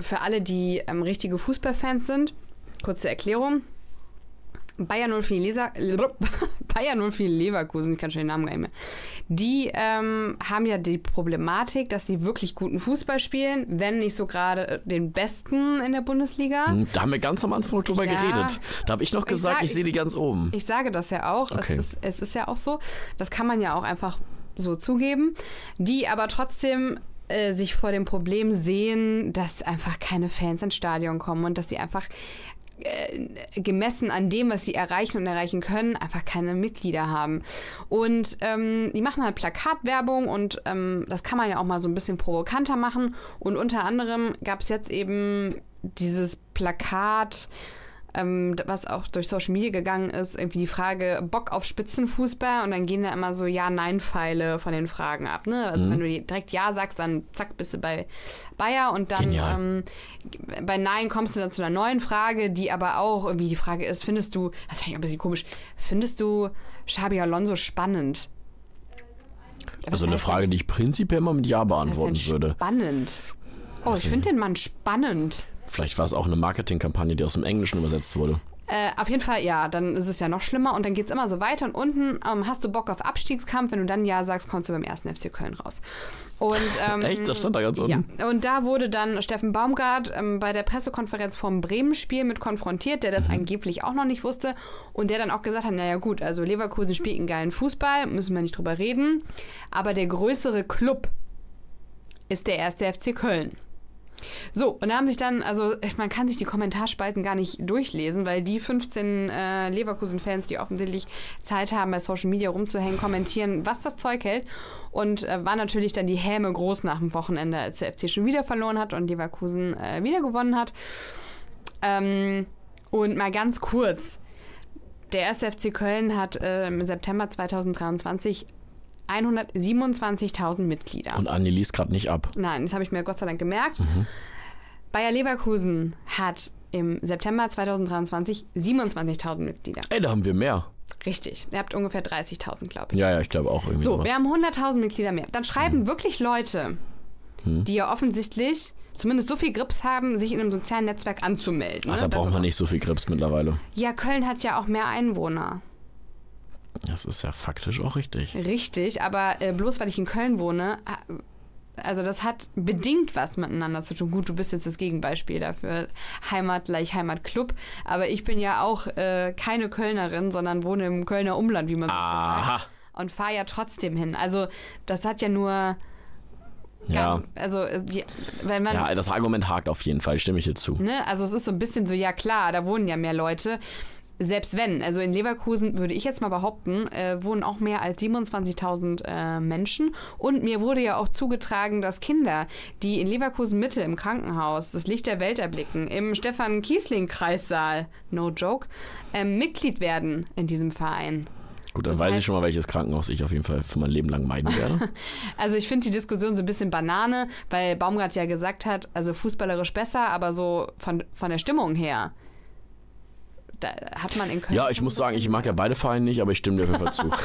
für alle, die ähm, richtige Fußballfans sind, kurze Erklärung. Bayer 04 Leser, *laughs* Bayern 04 Leverkusen, ich kann schon den Namen gar nicht mehr. Die ähm, haben ja die Problematik, dass sie wirklich guten Fußball spielen, wenn nicht so gerade den besten in der Bundesliga. Hm, Da haben wir ganz am Anfang drüber Ja. geredet. Da habe ich noch gesagt, sag- ich, sehe die ganz oben. Ich sage das ja auch. Okay. Es, ist, es ist ja auch so. Das kann man ja auch einfach so zugeben. Die aber trotzdem äh, sich vor dem Problem sehen, dass einfach keine Fans ins Stadion kommen und dass die einfach äh, gemessen an dem, was sie erreichen und erreichen können, einfach keine Mitglieder haben. Und ähm, die machen halt Plakatwerbung und ähm, das kann man ja auch mal so ein bisschen provokanter machen. Und unter anderem gab es jetzt eben dieses Plakat, ähm, was auch durch Social Media gegangen ist, irgendwie die Frage Bock auf Spitzenfußball und dann gehen da immer so Ja-Nein-Pfeile von den Fragen ab. Ne? Also wenn du direkt Ja sagst, dann zack, bist du bei Bayer und dann ähm, bei Nein kommst du dann zu einer neuen Frage, die aber auch irgendwie die Frage ist, findest du, das finde ich ein bisschen komisch, findest du Xabi Alonso spannend? Was Also eine Frage, die ich prinzipiell immer mit Ja beantworten würde. Spannend. Oh, ich finde den Mann spannend. Vielleicht war es auch eine Marketingkampagne, die aus dem Englischen übersetzt wurde. Äh, auf jeden Fall, ja, dann ist es ja noch schlimmer und dann geht es immer so weiter und unten ähm, hast du Bock auf Abstiegskampf, wenn du dann Ja sagst, kommst du beim ersten FC Köln raus. Und, *laughs* ähm, Echt? Das stand da ganz ja, unten? und da wurde dann Steffen Baumgart ähm, bei der Pressekonferenz vom Bremen-Spiel mit konfrontiert, der das Mhm. angeblich auch noch nicht wusste und der dann auch gesagt hat, naja gut, also Leverkusen spielt einen geilen Fußball, müssen wir nicht drüber reden, aber der größere Club ist der erste FC Köln. So, und da haben sich dann, also man kann sich die Kommentarspalten gar nicht durchlesen, weil die 15 äh, Leverkusen-Fans, die offensichtlich Zeit haben, bei Social Media rumzuhängen, kommentieren, was das Zeug hält. Und äh, war natürlich dann die Häme groß nach dem Wochenende, als der FC schon wieder verloren hat und Leverkusen äh, wieder gewonnen hat. Ähm, und mal ganz kurz. Der erste FC Köln hat äh, im September 2023 127.000 Mitglieder. Und Andi liest gerade nicht ab. Nein, das habe ich mir Gott sei Dank gemerkt. Bayer Leverkusen hat im September 2023 27.000 Mitglieder. Ey, da haben wir mehr. Richtig. Ihr habt ungefähr 30.000, glaube ich. Ja, ja, ich glaube auch irgendwie. So, sowas. wir haben 100.000 Mitglieder mehr. Dann schreiben wirklich Leute, die ja offensichtlich zumindest so viel Grips haben, sich in einem sozialen Netzwerk anzumelden. Ach, ne? da braucht man nicht so viel Grips mittlerweile. Ja, Köln hat ja auch mehr Einwohner. Das ist ja faktisch auch richtig. Richtig, aber äh, bloß weil ich in Köln wohne, also das hat bedingt was miteinander zu tun. Gut, du bist jetzt das Gegenbeispiel dafür. Heimat gleich Heimatclub. Aber ich bin ja auch äh, keine Kölnerin, sondern wohne im Kölner Umland, wie man so Aha. sagt. Und fahre ja trotzdem hin. Also das hat ja nur... Ja. Also, äh, die, wenn man... Ja, das Argument hakt auf jeden Fall, stimme ich dir zu. Ne? Also es ist so ein bisschen so, ja klar, da wohnen ja mehr Leute. Selbst wenn, also in Leverkusen würde ich jetzt mal behaupten, äh, wohnen auch mehr als 27.000 äh, Menschen. Und mir wurde ja auch zugetragen, dass Kinder, die in Leverkusen Mitte im Krankenhaus das Licht der Welt erblicken, im Stefan Kiesling Kreissaal, no joke, ähm, Mitglied werden in diesem Verein. Gut, dann Das weiß ich heißt- schon mal, welches Krankenhaus ich auf jeden Fall für mein Leben lang meiden werde. *laughs* Also ich finde die Diskussion so ein bisschen Banane, weil Baumgart ja gesagt hat, also fußballerisch besser, aber so von, von der Stimmung her. Da hat man in Köln. ja, ich muss sagen, ich mag ja beide Vereine nicht, aber ich stimme dir auf jeden Fall zu. *laughs*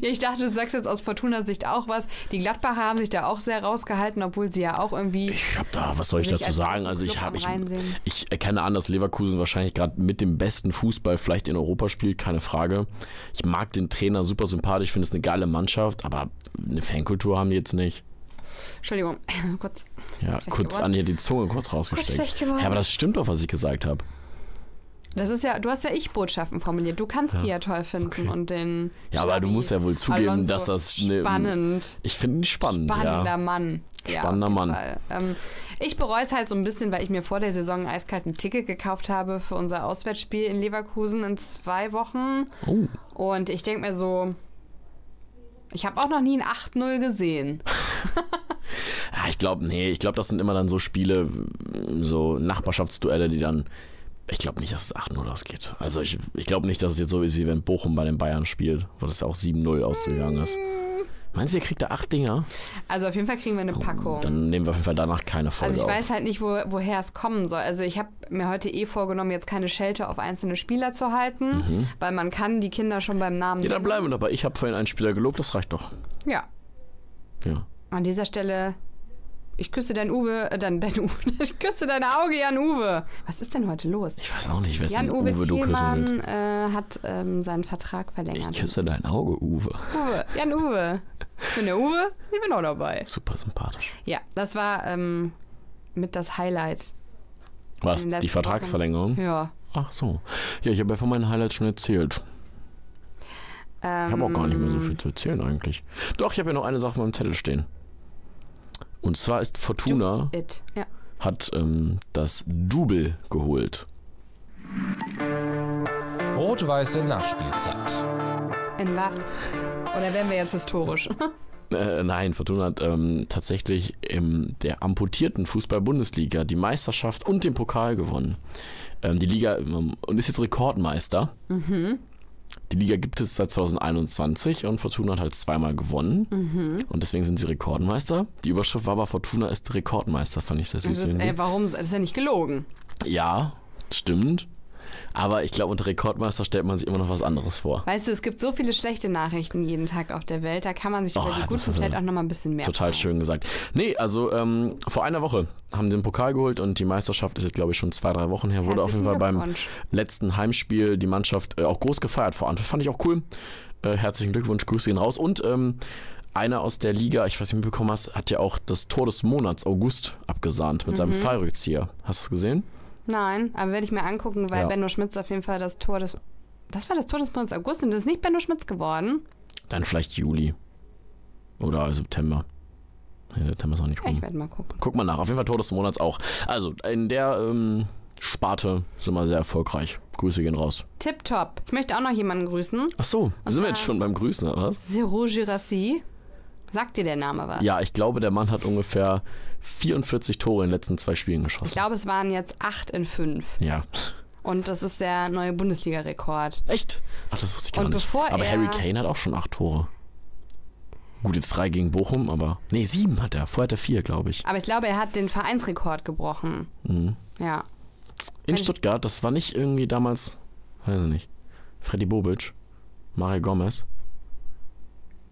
Ja, ich dachte, du sagst jetzt aus Fortunas Sicht auch was. Die Gladbacher haben sich da auch sehr rausgehalten, obwohl sie ja auch irgendwie. Ich hab da, was soll ich dazu sagen? Also ich habe ich, ich erkenne an, dass Leverkusen wahrscheinlich gerade mit dem besten Fußball vielleicht in Europa spielt, keine Frage. Ich mag den Trainer super sympathisch, finde es eine geile Mannschaft, aber eine Fankultur haben die jetzt nicht. Entschuldigung, *laughs* kurz. Ja, kurz geworden. an hier die Zunge kurz rausgesteckt. geworden. Ja, aber das stimmt doch, was ich gesagt habe. Das ist ja, du hast ja Ich-Botschaften formuliert. Du kannst die ja toll finden und den. Ja, aber du musst ja wohl zugeben, Alonso dass das eine- spannend. Ich finde ihn spannend. Spannender ja. Mann. Ja, Spannender jeden Mann. Ähm, ich bereue es halt so ein bisschen, weil ich mir vor der Saison eiskalt ein Ticket gekauft habe für unser Auswärtsspiel in Leverkusen in zwei Wochen. Oh. Und ich denke mir so, ich habe auch noch nie ein 8-0 gesehen. *laughs* *laughs* Ja, ich glaube, nee, ich glaube, das sind immer dann so Spiele, so Nachbarschaftsduelle, die dann. Ich glaube nicht, dass es 8-0 ausgeht. Also ich, ich glaube nicht, dass es jetzt so ist, wie wenn Bochum bei den Bayern spielt, wo das ja auch 7-0 ausgegangen ist. Meinst du, ihr kriegt da 8 Dinger? Also auf jeden Fall kriegen wir eine Packung. Oh, Dann nehmen wir auf jeden Fall danach keine Folge Also ich auf. weiß halt nicht, wo, woher es kommen soll. Also ich habe mir heute eh vorgenommen, jetzt keine Schelte auf einzelne Spieler zu halten, weil man kann die Kinder schon beim Namen Mhm. ja, dann bleiben wir dabei. Ich habe vorhin einen Spieler gelobt, das reicht doch. Ja, Ja. an dieser Stelle Ich küsse dein Uwe, äh, dein, dein Uwe, *laughs* ich küsse dein Auge, Jan Uwe. Was ist denn heute los? Ich weiß auch nicht, wessen Jan Uwe, Uwe, du küssen willst. äh, hat ähm, seinen Vertrag verlängert. Ich küsse dein Auge, Uwe. Uwe, Jan Uwe. Ich bin der Uwe, ich bin auch dabei. Super sympathisch. Ja, das war ähm, mit das Highlight. Was, die Vertragsverlängerung? Ja. Ach so. Ja, ich habe ja von meinen Highlights schon erzählt. Ähm, Ich habe auch gar nicht mehr so viel zu erzählen eigentlich. Doch, ich habe ja noch eine Sache auf meinem Zettel stehen. Und zwar ist Fortuna It. Ja. hat ähm, das Double geholt. Rot-weiße Nachspielzeit. In was? Oder werden wir jetzt historisch? *laughs* Äh, nein, Fortuna hat ähm, tatsächlich in der amputierten Fußball-Bundesliga die Meisterschaft und den Pokal gewonnen. Ähm, die Liga ähm, und ist jetzt Rekordmeister. Die Liga gibt es seit 2021 und Fortuna hat halt zweimal gewonnen. Und deswegen sind sie Rekordmeister. Die Überschrift war aber Fortuna ist Rekordmeister, fand ich sehr süß. Das ist, ey, warum? Das ist ja nicht gelogen. Ja, stimmt. Aber ich glaube, unter Rekordmeister stellt man sich immer noch was anderes vor. Weißt du, es gibt so viele schlechte Nachrichten jeden Tag auf der Welt, da kann man sich Oh, über die guten vielleicht auch nochmal ein bisschen mehr Total schön gesagt. Nee, also ähm, vor einer Woche haben sie den Pokal geholt und die Meisterschaft ist jetzt, glaube ich, schon zwei, drei Wochen her. Wurde auf jeden Fall beim letzten Heimspiel die Mannschaft äh, auch groß gefeiert vor Anfang. Fand ich auch cool. Äh, herzlichen Glückwunsch, Grüße ihn raus. Und ähm, einer aus der Liga, ich weiß nicht, ob du mitbekommen hast, hat ja auch das Tor des Monats August abgesahnt mit Mhm. seinem Fallrückzieher. Hast du es gesehen? Nein, aber werde ich mir angucken, weil Ja. Benno Schmitz auf jeden Fall das Tor des. Das war das Tor des Monats August und das ist nicht Benno Schmitz geworden. Dann vielleicht Juli. Oder September. Nee, September ist noch nicht rum. ich werde mal gucken. Guck mal nach. Auf jeden Fall Tor des Monats auch. Also, in der ähm, Sparte sind wir sehr erfolgreich. Grüße gehen raus. Tipptopp. Ich möchte auch noch jemanden grüßen. Ach so, sind wir jetzt schon beim Grüßen, oder was? Zero Girassi. Sagt dir der Name was? Ja, ich glaube, der Mann hat ungefähr 44 Tore in den letzten zwei Spielen Ich geschossen. glaube, es waren jetzt 8 in 5. Ja. Und das ist der neue Bundesliga-Rekord. Echt? Ach, das wusste ich gar Und nicht. aber er- Harry Kane hat auch schon acht Tore. Gut, jetzt drei gegen Bochum, aber. Nee, sieben hat er. Vorher hat er vier, glaube ich. Aber ich glaube, er hat den Vereinsrekord gebrochen. Mhm. Ja. In Wenn- Stuttgart, das war nicht irgendwie damals, weiß ich nicht, Freddy Bobic, Mario Gomez.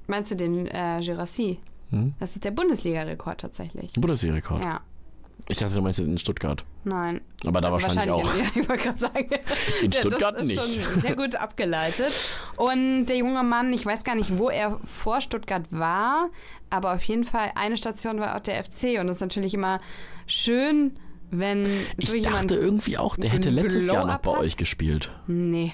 Meinst du den äh, Girassi? Hm? Das ist der Bundesliga-Rekord tatsächlich. Bundesliga-Rekord. Ja. Ich dachte, du meinst jetzt in Stuttgart. Nein. Aber da Also wahrscheinlich, auch. in- *laughs* Ja, ich wollte gerade sagen. In Ja, Stuttgart das ist nicht. Schon sehr gut abgeleitet. Und der junge Mann, ich weiß gar nicht, wo er vor Stuttgart war, aber auf jeden Fall eine Station war auch der FC. Und das ist natürlich immer schön, wenn Ich dachte irgendwie auch, der hätte letztes Jahr noch bei hat? euch gespielt. Nee.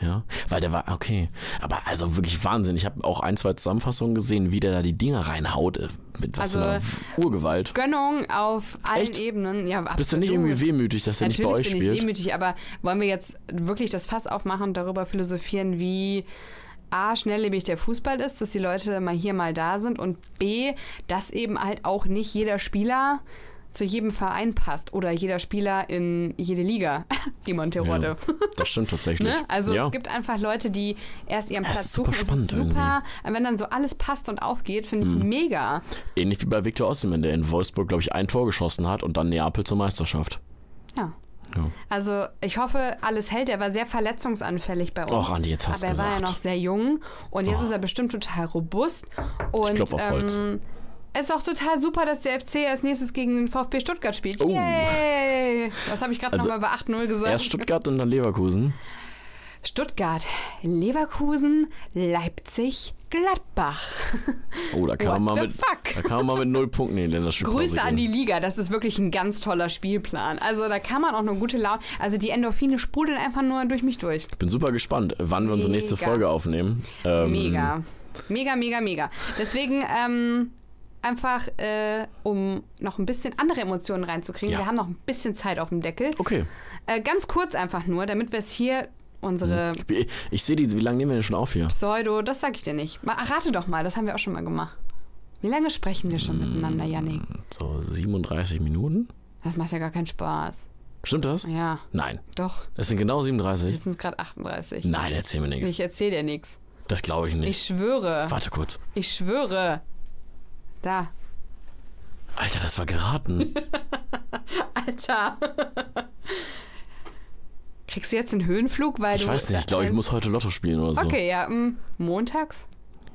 Ja, weil der war, okay. Aber also wirklich Wahnsinn. Ich habe auch ein, zwei Zusammenfassungen gesehen, wie der da die Dinger reinhaut. äh, Mit was Also, Urgewalt. Gönnung auf allen Echt? Ebenen. Ja, Bist du nicht absolut. irgendwie wehmütig, dass er nicht bei Natürlich euch bin spielt? ich wehmütig, aber wollen wir jetzt wirklich das Fass aufmachen und darüber philosophieren, wie A, schnelllebig der Fußball ist, dass die Leute mal hier, mal da sind und B, dass eben halt auch nicht jeder Spieler zu jedem Verein passt oder jeder Spieler in jede Liga. *laughs* Simon Terodde. Ja, das stimmt tatsächlich. *laughs* Ne? Also ja. es gibt einfach Leute, die erst ihren Platz ist super suchen. spannend es ist super. Und wenn dann so alles passt und aufgeht, finde ich Mhm. mega. Ähnlich wie bei Victor Osimhen, der in Wolfsburg, glaube ich, ein Tor geschossen hat und dann Neapel zur Meisterschaft. Ja. Ja. Also ich hoffe, alles hält. Er war sehr verletzungsanfällig bei uns. Och, Andi, jetzt hast Aber er war ja gesagt. noch sehr jung und jetzt Oh. ist er bestimmt total robust. Und klopf auf Holz. ähm, es ist auch total super, dass der FC als nächstes gegen den VfB Stuttgart spielt. Oh. Yay! Was habe ich gerade Also, nochmal bei 8-0 gesagt? Erst Stuttgart und dann Leverkusen. Stuttgart, Leverkusen, Leipzig, Gladbach. Oh, da kam man mit, fuck? da kam man mal mit null Punkten in den Länderspielpause. Grüße an die. Liga, das ist wirklich ein ganz toller Spielplan. Also da kann man auch eine gute Laune. Also die Endorphine sprudeln einfach nur durch mich durch. Ich bin super gespannt, wann wir unsere nächste. Folge aufnehmen. Ähm, Mega. Mega, mega, mega. Deswegen ähm, einfach, äh, um noch ein bisschen andere Emotionen reinzukriegen. Ja. Wir haben noch ein bisschen Zeit auf dem Deckel. Okay. Äh, ganz kurz einfach nur, damit wir es hier, unsere Wie, ich sehe die, wie lange nehmen wir denn schon auf hier? Pseudo, das sag ich dir nicht. Mal, rate doch mal, das haben wir auch schon mal gemacht. Wie lange sprechen wir schon miteinander, Yannick? So 37 Minuten? Das macht ja gar keinen Spaß. Stimmt das? Ja, Nein. doch. Das sind genau 37. Jetzt sind es gerade 38. Nein, erzähl mir nichts. Ich erzähle dir nichts. Das glaube ich nicht. Ich schwöre. Warte kurz. Ich schwöre. Da. Alter, das war geraten. *laughs* Alter. Kriegst du jetzt einen Höhenflug, weil Ich du. weiß nicht, ich glaube, ich muss heute Lotto spielen oder so. Okay, ja, mm, montags?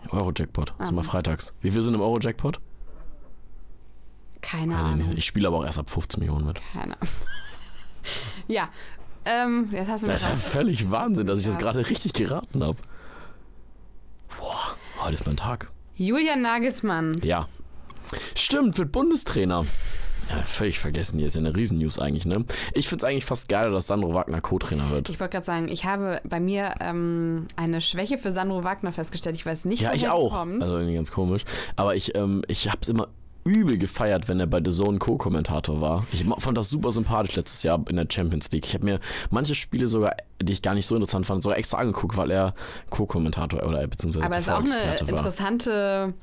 Euro-Jackpot. Das ist mal freitags. Wie viel sind im Euro-Jackpot? Keine Weiß ich, Ahnung. nicht. ich spiele aber auch erst ab 15 Millionen mit. Keine Ahnung. *laughs* ja, ähm, jetzt hast du Das ist ja völlig Wahnsinn, dass ich das gerade richtig geraten habe. Boah, heute ist mein Tag. Julian Nagelsmann. Ja. Stimmt, wird Bundestrainer. Ja, völlig vergessen. Hier ist ja eine Riesen-News eigentlich, ne? Ich finde es eigentlich fast geiler, dass Sandro Wagner Co-Trainer wird. Ich wollte gerade sagen, ich habe bei mir ähm, eine Schwäche für Sandro Wagner festgestellt. Ich weiß nicht, Ja, woher ich auch. Kommt. Also irgendwie ganz komisch. Aber ich, ähm, ich habe es immer übel gefeiert, wenn er bei The Zone Co-Kommentator war. Ich fand das super sympathisch letztes Jahr in der Champions League. Ich habe mir manche Spiele sogar, die ich gar nicht so interessant fand, sogar extra angeguckt, weil er Co-Kommentator oder beziehungsweise Aber es ist auch eine war. interessante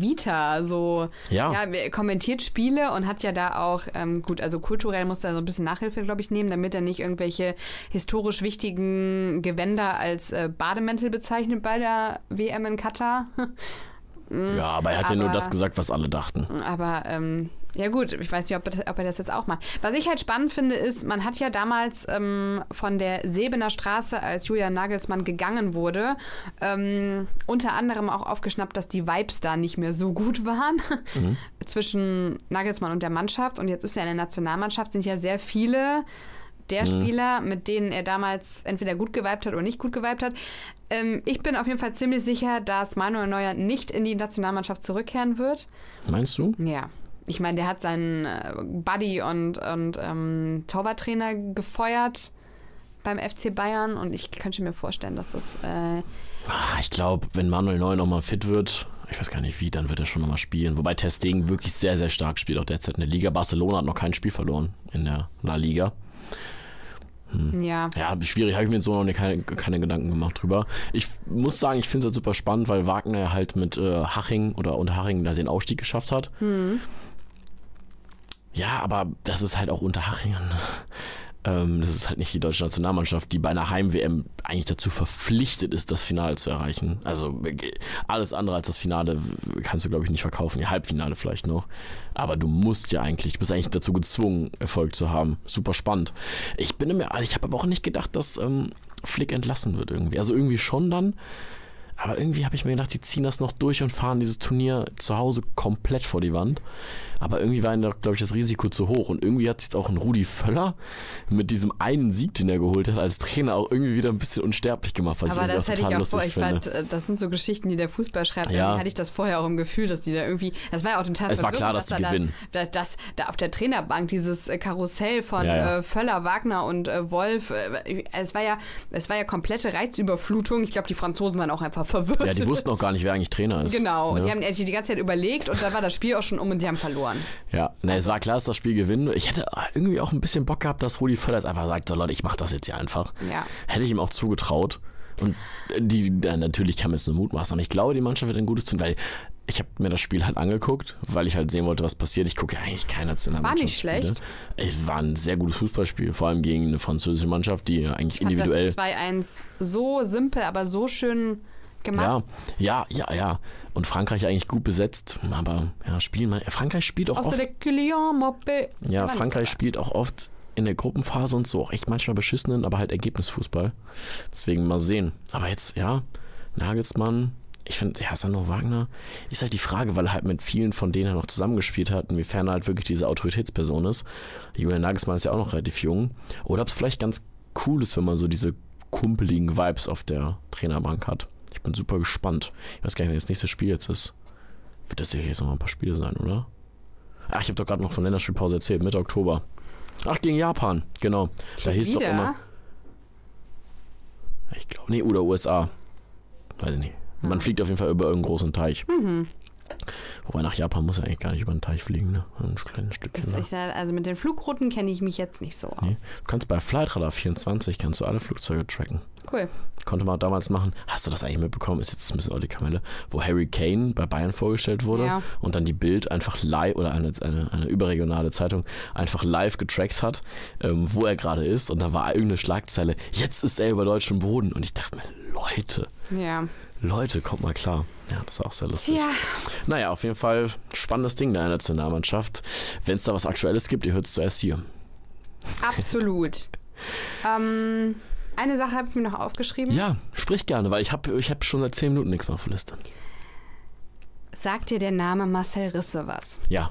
Vita. So, Ja. er kommentiert Spiele und hat ja da auch, ähm, gut, also kulturell muss er so ein bisschen Nachhilfe, glaube ich, nehmen, damit er nicht irgendwelche historisch wichtigen Gewänder als äh, Bademäntel bezeichnet bei der WM in Katar. *laughs* Ja, aber er hat ja nur aber- das gesagt, was alle dachten. Aber ähm, ja gut, ich weiß nicht, ob, das, ob er das jetzt auch macht. Was ich halt spannend finde, ist, man hat ja damals ähm, von der Sebener Straße, als Julian Nagelsmann gegangen wurde, ähm, unter anderem auch aufgeschnappt, dass die Vibes da nicht mehr so gut waren *laughs* zwischen Nagelsmann und der Mannschaft. Und jetzt ist ja in der Nationalmannschaft sind ja sehr viele der Spieler, mit denen er damals entweder gut geweibt hat oder nicht gut geweibt hat. Ähm, ich bin auf jeden Fall ziemlich sicher, dass Manuel Neuer nicht in die Nationalmannschaft zurückkehren wird. Meinst du? Ja. Ich meine, der hat seinen äh, Buddy und, und ähm, Torwarttrainer gefeuert beim FC Bayern und ich könnte mir vorstellen, dass das. Äh, Ah, Ich glaube, wenn Manuel Neuer nochmal fit wird, ich weiß gar nicht wie, dann wird er schon nochmal spielen. Wobei Testing wirklich sehr, sehr stark spielt, auch derzeit in der Liga. Barcelona hat noch kein Spiel verloren in der La Liga. ja. Ja, schwierig, habe ich mir jetzt so noch keine, keine Gedanken gemacht drüber. Ich muss sagen, ich finde es halt super spannend, weil Wagner halt mit äh, Haching oder unter Haching da den Aufstieg geschafft hat. Ja, aber das ist halt auch unter Haching. Ne? Ähm, das ist halt nicht die deutsche Nationalmannschaft, die bei einer Heim-WM eigentlich dazu verpflichtet ist, das Finale zu erreichen. Also äh, alles andere als das Finale kannst du, glaube ich, nicht verkaufen. Die Halbfinale vielleicht noch. Aber du musst ja eigentlich, du bist eigentlich dazu gezwungen, Erfolg zu haben. Super spannend. Ich bin mir, also ich habe aber auch nicht gedacht, dass ähm, Flick entlassen wird irgendwie. Also irgendwie schon dann. Aber irgendwie habe ich mir gedacht, die ziehen das noch durch und fahren dieses Turnier zu Hause komplett vor die Wand. Aber irgendwie war glaube ich, das Risiko zu hoch. Und irgendwie hat sich auch ein Rudi Völler mit diesem einen Sieg, den er geholt hat, als Trainer auch irgendwie wieder ein bisschen unsterblich gemacht, was Aber ich das hätte ich auch lustig vor. Ich fand, äh, das sind so Geschichten, die der Fußball schreibt. Ja. Irgendwie hatte ich das vorher auch im Gefühl, dass die da irgendwie. Das war ja auch total Es war klar, dass die da gewinnen. Dann, dass, dass da auf der Trainerbank dieses äh, Karussell von Ja, ja. Äh, Völler, Wagner und äh, Wolf. Äh, es war ja, es war ja komplette Reizüberflutung. Ich glaube, die Franzosen waren auch einfach verwirrt. ja, die wussten auch gar nicht, wer eigentlich Trainer ist. Genau, Ja. die haben sich die ganze Zeit überlegt und dann war das Spiel auch schon um und die haben verloren. Ja, ne, es war klar, dass das Spiel gewinnen. Ich hätte irgendwie auch ein bisschen Bock gehabt, dass Rudi Völler jetzt einfach sagt, so Leute, ich mach das jetzt hier einfach. Ja. Hätte ich ihm auch zugetraut. Und die, ja, natürlich kann man es nur mutmaßen, aber ich glaube, die Mannschaft wird ein gutes tun, weil ich habe mir das Spiel halt angeguckt, weil ich halt sehen wollte, was passiert. Ich gucke ja eigentlich keine Nationalmannschaftsspiele. War nicht schlecht. Es war ein sehr gutes Fußballspiel, vor allem gegen eine französische Mannschaft, die eigentlich Ich fand individuell... das 2-1 so simpel, aber so schön gemacht. Ja, ja, ja, ja. Und Frankreich eigentlich gut besetzt, aber ja, spielen mal. Frankreich spielt auch oft. Ja, Frankreich spielt auch oft in der Gruppenphase und so auch echt manchmal beschissenen, aber halt Ergebnisfußball. Deswegen mal sehen. Aber jetzt, ja, Nagelsmann, ich finde, ja, Sandro Wagner ist halt die Frage, weil er halt mit vielen von denen er noch zusammengespielt hat, inwiefern er halt wirklich diese Autoritätsperson ist. Julian Nagelsmann ist ja auch noch relativ jung. Oder ob es vielleicht ganz cool ist, wenn man so diese kumpeligen Vibes auf der Trainerbank hat. Ich bin super gespannt. Ich weiß gar nicht, wenn das nächste Spiel jetzt ist. Wird das ja jetzt noch mal ein paar Spiele sein, oder? Ach, ich habe doch gerade noch von Länderspielpause erzählt, Mitte Oktober. Ach, gegen Japan, genau. Da hieß doch immer. Ich glaube, nee, oder USA. Weiß ich nicht. Man fliegt auf jeden Fall über irgendeinen großen Teich. Wobei nach Japan muss er eigentlich gar nicht über den Teich fliegen, ne? Ein kleines Stückchen. Das, ne? sag, also mit den Flugrouten kenne ich mich jetzt nicht so aus. Nee. Du kannst bei Flightradar 24 kannst du alle Flugzeuge tracken. Cool. Konnte man damals machen. Hast du das eigentlich mitbekommen? Ist jetzt ein bisschen alte Kamelle, wo Harry Kane bei Bayern vorgestellt wurde Ja. und dann die Bild einfach live oder eine, eine, eine überregionale Zeitung einfach live getrackt hat, ähm, wo er gerade ist und da war irgendeine Schlagzeile, jetzt ist er über deutschem Boden und ich dachte mir, Leute, Ja. Leute, kommt mal klar. Ja, das war auch sehr lustig. Tja, Naja, auf jeden Fall spannendes Ding der Nationalmannschaft. Wenn es da was Aktuelles gibt, ihr hört es zuerst hier. absolut. *laughs* ähm, eine Sache habe ich mir noch aufgeschrieben. Ja, sprich gerne, weil ich habe ich hab schon seit 10 Minuten nichts mehr auf der Liste. Sagt dir der Name Marcel Risse was? Ja,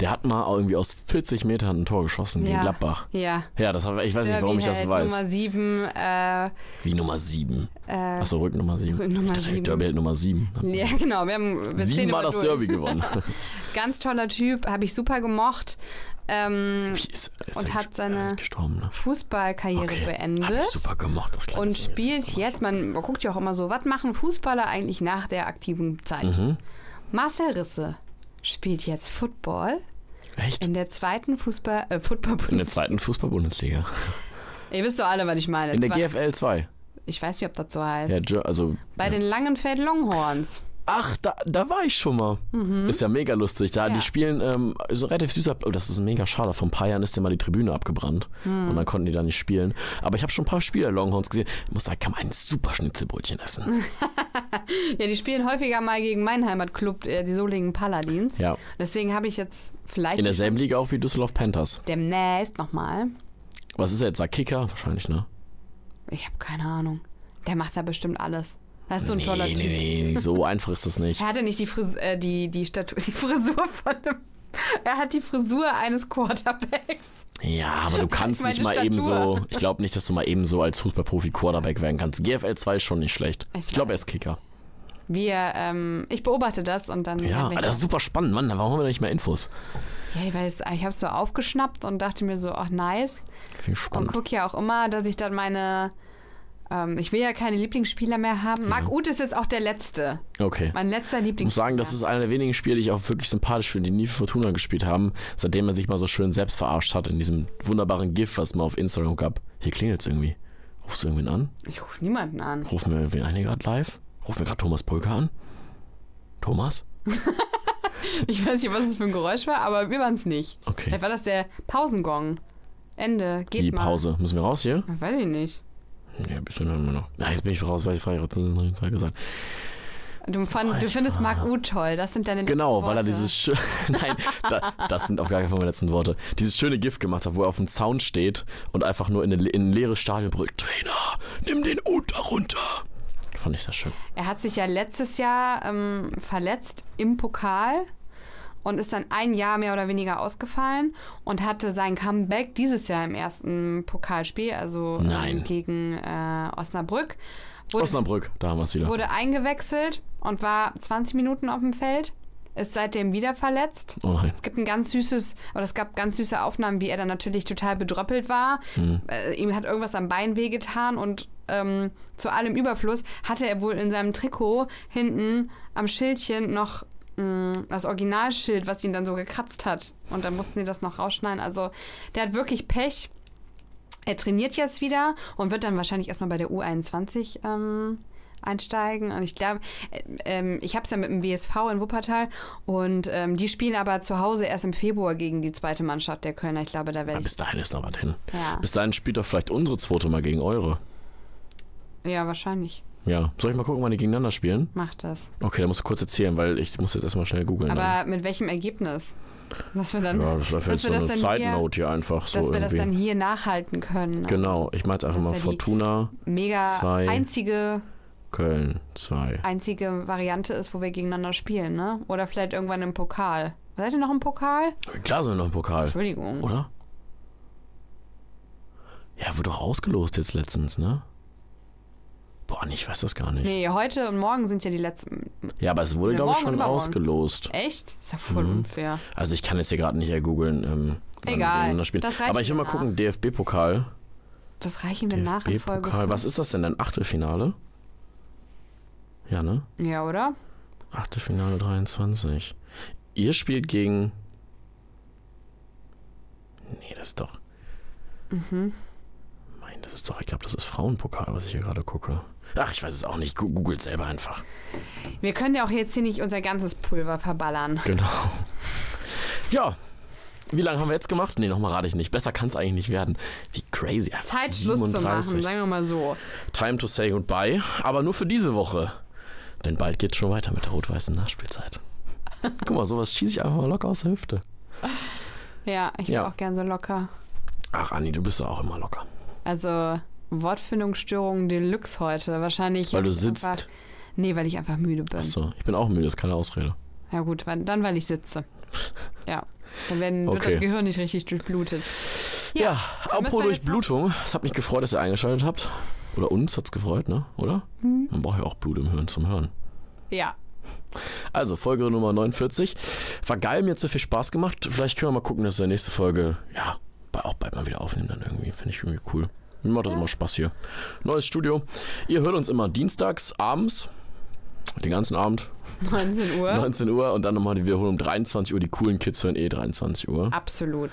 Der hat mal irgendwie aus 40 Metern ein Tor geschossen gegen Ja. Gladbach. Ja. Ja, das hab, ich weiß nicht, warum ich das Derby-Held weiß. Nummer 7, äh, Wie Nummer 7. äh, Achso, Rück Nummer 7. Rück Nummer sieben. Derby hält Nummer 7. ja, genau. Wir haben wir zählen Sieben immer Mal das durch. Derby gewonnen. *laughs* Ganz toller Typ, habe ich super gemocht. Ähm, Wie ist, ist Und hat seine- ne? Fußballkarriere Okay. beendet. Hab ich super gemocht, das und spielt jetzt, man, man guckt ja auch immer so, was machen Fußballer eigentlich nach der aktiven Zeit? Mhm. Marcel Risse spielt jetzt Football Echt? in der zweiten Fußball, äh, Football In der zweiten Fußball-Bundesliga. Ihr wisst doch alle, was ich meine. In der GFL 2. ich weiß nicht, ob das so heißt. Ja, also. Bei den Langenfeld Longhorns. Ach, da, da war ich schon mal. Ist ja mega lustig. Da, Mhm. Ja. Die spielen ähm, so relativ süß ab. Oh, das ist mega schade. Vor ein paar Jahren ist ja mal die Tribüne abgebrannt. Mhm. Und dann konnten die da nicht spielen. Aber ich habe schon ein paar Spiele Longhorns gesehen. Ich muss sagen, kann man ein super Schnitzelbrötchen essen. *laughs* Ja, die spielen häufiger mal gegen meinen Heimatclub, äh, die Solingen Paladins. Ja. Deswegen habe ich jetzt vielleicht In derselben Liga auch wie Düsseldorf Panthers. demnächst nochmal. Was ist er jetzt? Sag Kicker? Wahrscheinlich, ne? Ich habe keine Ahnung. Der macht da bestimmt alles. Das ist so ein toller nee, Typ. nee, nee, so *laughs* einfach ist das nicht. Er hatte nicht die, Fris äh, die, die, Statu *laughs* die Frisur von einem. Er hat die Frisur eines Quarterbacks. Ja, aber du kannst nicht mal eben so. Statur. Ich glaube nicht, dass du mal eben so als Fußballprofi Quarterback werden kannst. GFL 2 ist schon nicht schlecht. Ich Ich glaube, er ist Kicker. Wir, ähm, ich beobachte das und dann. Ja, das ist super spannend, Mann. Warum haben wir da nicht mehr Infos? ja, ich weiß, ich habe es so aufgeschnappt und dachte mir so, ach nice. Finde ich Und spannend. gucke ja auch immer, dass ich dann meine. Ähm, ich will ja keine Lieblingsspieler mehr haben. Marc Uth ist jetzt auch der letzte. Okay. Mein letzter Ich muss Lieblingsspieler. sagen, das ist einer der wenigen Spiele, die ich auch wirklich sympathisch finde, die nie für Fortuna gespielt haben, seitdem er sich mal so schön selbst verarscht hat in diesem wunderbaren GIF, was es mal auf Instagram gab. Hier klingelt's irgendwie. Rufst du irgendwen an? Ich rufe niemanden an. Rufen wir irgendwen an hier gerade live? Rufen wir gerade Thomas Brücker an? Thomas? *laughs* Ich weiß nicht, was es für ein Geräusch war, aber wir waren es nicht. Okay. Vielleicht war das der Pausengong. Ende. Geht Die mal. Pause. Müssen wir raus hier? Weiß ich nicht. Ja, bisschen haben wir noch. Na, jetzt bin ich raus, weil ich frei gesagt. Du, fand, du findest Marc Uth toll. Das sind deine letzten Genau, Worte. weil er dieses *laughs* Nein, da, das sind auf gar keinen Fall meine letzten Worte. Dieses schöne Gift gemacht hat, wo er auf dem Zaun steht und einfach nur in, eine, in ein leeres Stadion brüllt: Trainer, nimm den Unter runter. Fand ich sehr schön. Er hat sich ja letztes Jahr ähm, verletzt im Pokal und ist dann ein Jahr mehr oder weniger ausgefallen und hatte sein Comeback dieses Jahr im ersten Pokalspiel, also Nein. ähm, gegen äh, Osnabrück. Wurde, Osnabrück, da haben wir es wieder. wurde eingewechselt und war 20 Minuten auf dem Feld, ist seitdem wieder verletzt. Oh nein. Es gibt ein ganz süßes, oder es gab ganz süße Aufnahmen, wie er dann natürlich total bedröppelt war. Hm. Äh, ihm hat irgendwas am Bein wehgetan und ähm, zu allem Überfluss hatte er wohl in seinem Trikot hinten am Schildchen noch das Originalschild, was ihn dann so gekratzt hat. Und dann mussten die das noch rausschneiden. Also der hat wirklich Pech. Er trainiert jetzt wieder und wird dann wahrscheinlich erstmal bei der U21 ähm, einsteigen. Und ich glaube, äh, ähm, ich habe es ja mit dem WSV in Wuppertal und ähm, die spielen aber zu Hause erst im Februar gegen die zweite Mannschaft der Kölner. Ich glaube, da werde ich. bis dahin ist noch was hin. Ja. Bis dahin spielt doch vielleicht unsere zweite mal gegen eure. Ja, wahrscheinlich. Ja. Soll ich mal gucken, wann die gegeneinander spielen? Macht das. Okay, da musst du kurz erzählen, weil ich muss jetzt erstmal schnell googeln. dann. Aber mit welchem Ergebnis? Dass wir dann, Ja, das ist jetzt so das eine dann hier, Side-Note hier einfach so dass wir das irgendwie. dann hier nachhalten können. ne? Genau, ich meine jetzt einfach Das mal ja Fortuna Mega Zwei. einzige, Köln 2. einzige Variante ist, wo wir gegeneinander spielen, ne? Oder vielleicht irgendwann im Pokal. Seid ihr noch im Pokal? Klar sind wir noch im Pokal, Entschuldigung. oder? Ja, wurde doch ausgelost jetzt letztens, ne? Boah, ich weiß das gar nicht. Nee, heute und morgen sind ja die letzten. Ja, aber es wurde, glaube ich, schon ausgelost. Echt? Ist ja voll Mhm. unfair. Also ich kann jetzt hier gerade nicht ergoogeln, ähm, Egal, das reicht Aber ich will mal mir gucken, DFB-Pokal. Das reichen wir nach in Folge. DFB-Pokal, was ist das denn, ein Achtelfinale? Ja, ne? Ja, oder? Achtelfinale 23. Ihr spielt gegen. Nee, das ist doch. Mhm. Mein, das ist doch, ich glaube, das ist Frauenpokal, was ich hier gerade gucke. Ach, ich weiß es auch nicht. Googelt selber einfach. Wir können ja auch jetzt hier nicht unser ganzes Pulver verballern. Genau. Ja. Wie lange haben wir jetzt gemacht? Nee, nochmal rate ich nicht. Besser kann es eigentlich nicht werden. Wie crazy. Zeit, Schluss zu machen, 37. sagen wir mal so. Time to say goodbye. Aber nur für diese Woche. Denn bald geht's schon weiter mit der rot-weißen Nachspielzeit. *laughs* Guck mal, sowas schieße ich einfach mal locker aus der Hüfte. Ja, ich bin Ja. auch gern so locker. Ach, Anni, du bist doch auch immer locker. Also Wortfindungsstörung Deluxe heute. Wahrscheinlich. Weil du sitzt. Einfach, nee, weil ich einfach müde bin. Achso, ich bin auch müde, das ist keine Ausrede. Ja gut, dann weil ich sitze. *laughs* Ja. Dann werden, wird Okay. das Gehirn nicht richtig durchblutet. Ja, müssen apropos Durchblutung. Es hat mich gefreut, dass ihr eingeschaltet habt. Oder uns hat's gefreut, ne? Oder? Hm. Man braucht ja auch Blut im Hirn zum Hören. Ja. Also, Folge Nummer 49. War geil, mir hat so viel Spaß gemacht. Vielleicht können wir mal gucken, dass wir nächste Folge, ja, auch bald mal wieder aufnehmen dann irgendwie. Finde ich irgendwie cool. Mir macht das immer Spaß hier. Neues Studio. Ihr hört uns immer dienstags abends. Den ganzen Abend, *laughs* 19 Uhr. 19 Uhr und dann nochmal die Wiederholung um 23 Uhr. Die coolen Kids hören eh 23 Uhr. Absolut.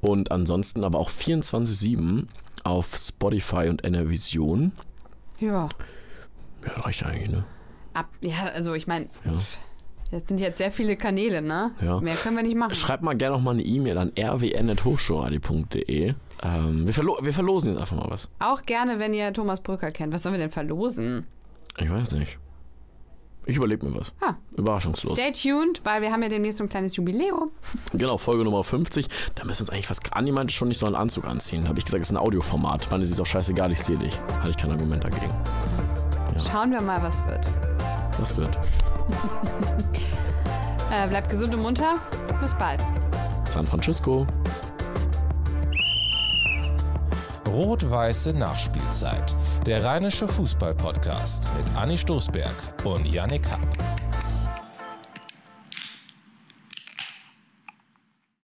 Und ansonsten aber auch 24-7 auf Spotify und NRVision. Ja. Ja, reicht eigentlich, ne? Ab, ja, also ich meine, Ja. das sind jetzt sehr viele Kanäle, ne? Ja. Mehr können wir nicht machen. Schreibt mal gerne noch mal eine E-Mail an rwn.hochschulradio.de. Ähm, wir, verlo wir verlosen jetzt einfach mal was. Auch gerne, wenn ihr Thomas Brücker kennt. Was sollen wir denn verlosen? Ich weiß nicht. Ich überlege mir was. Ah. Überraschungslos. Stay tuned, weil wir haben ja demnächst so ein kleines Jubiläum. Genau, Folge Nummer 50. Da müssen wir uns eigentlich fast an jemand schon nicht so einen Anzug anziehen. Habe ich gesagt, es ist ein Audioformat. Mann, es ist auch scheißegal, ich sehe dich. Hatte ich kein Argument dagegen. Schauen wir mal, was wird. Das wird. *laughs* Äh, bleibt gesund und munter. Bis bald. San Francisco. Rot-Weiße Nachspielzeit. Der Rheinische Fußball-Podcast mit Anni Stoßberg und Yannick Happ.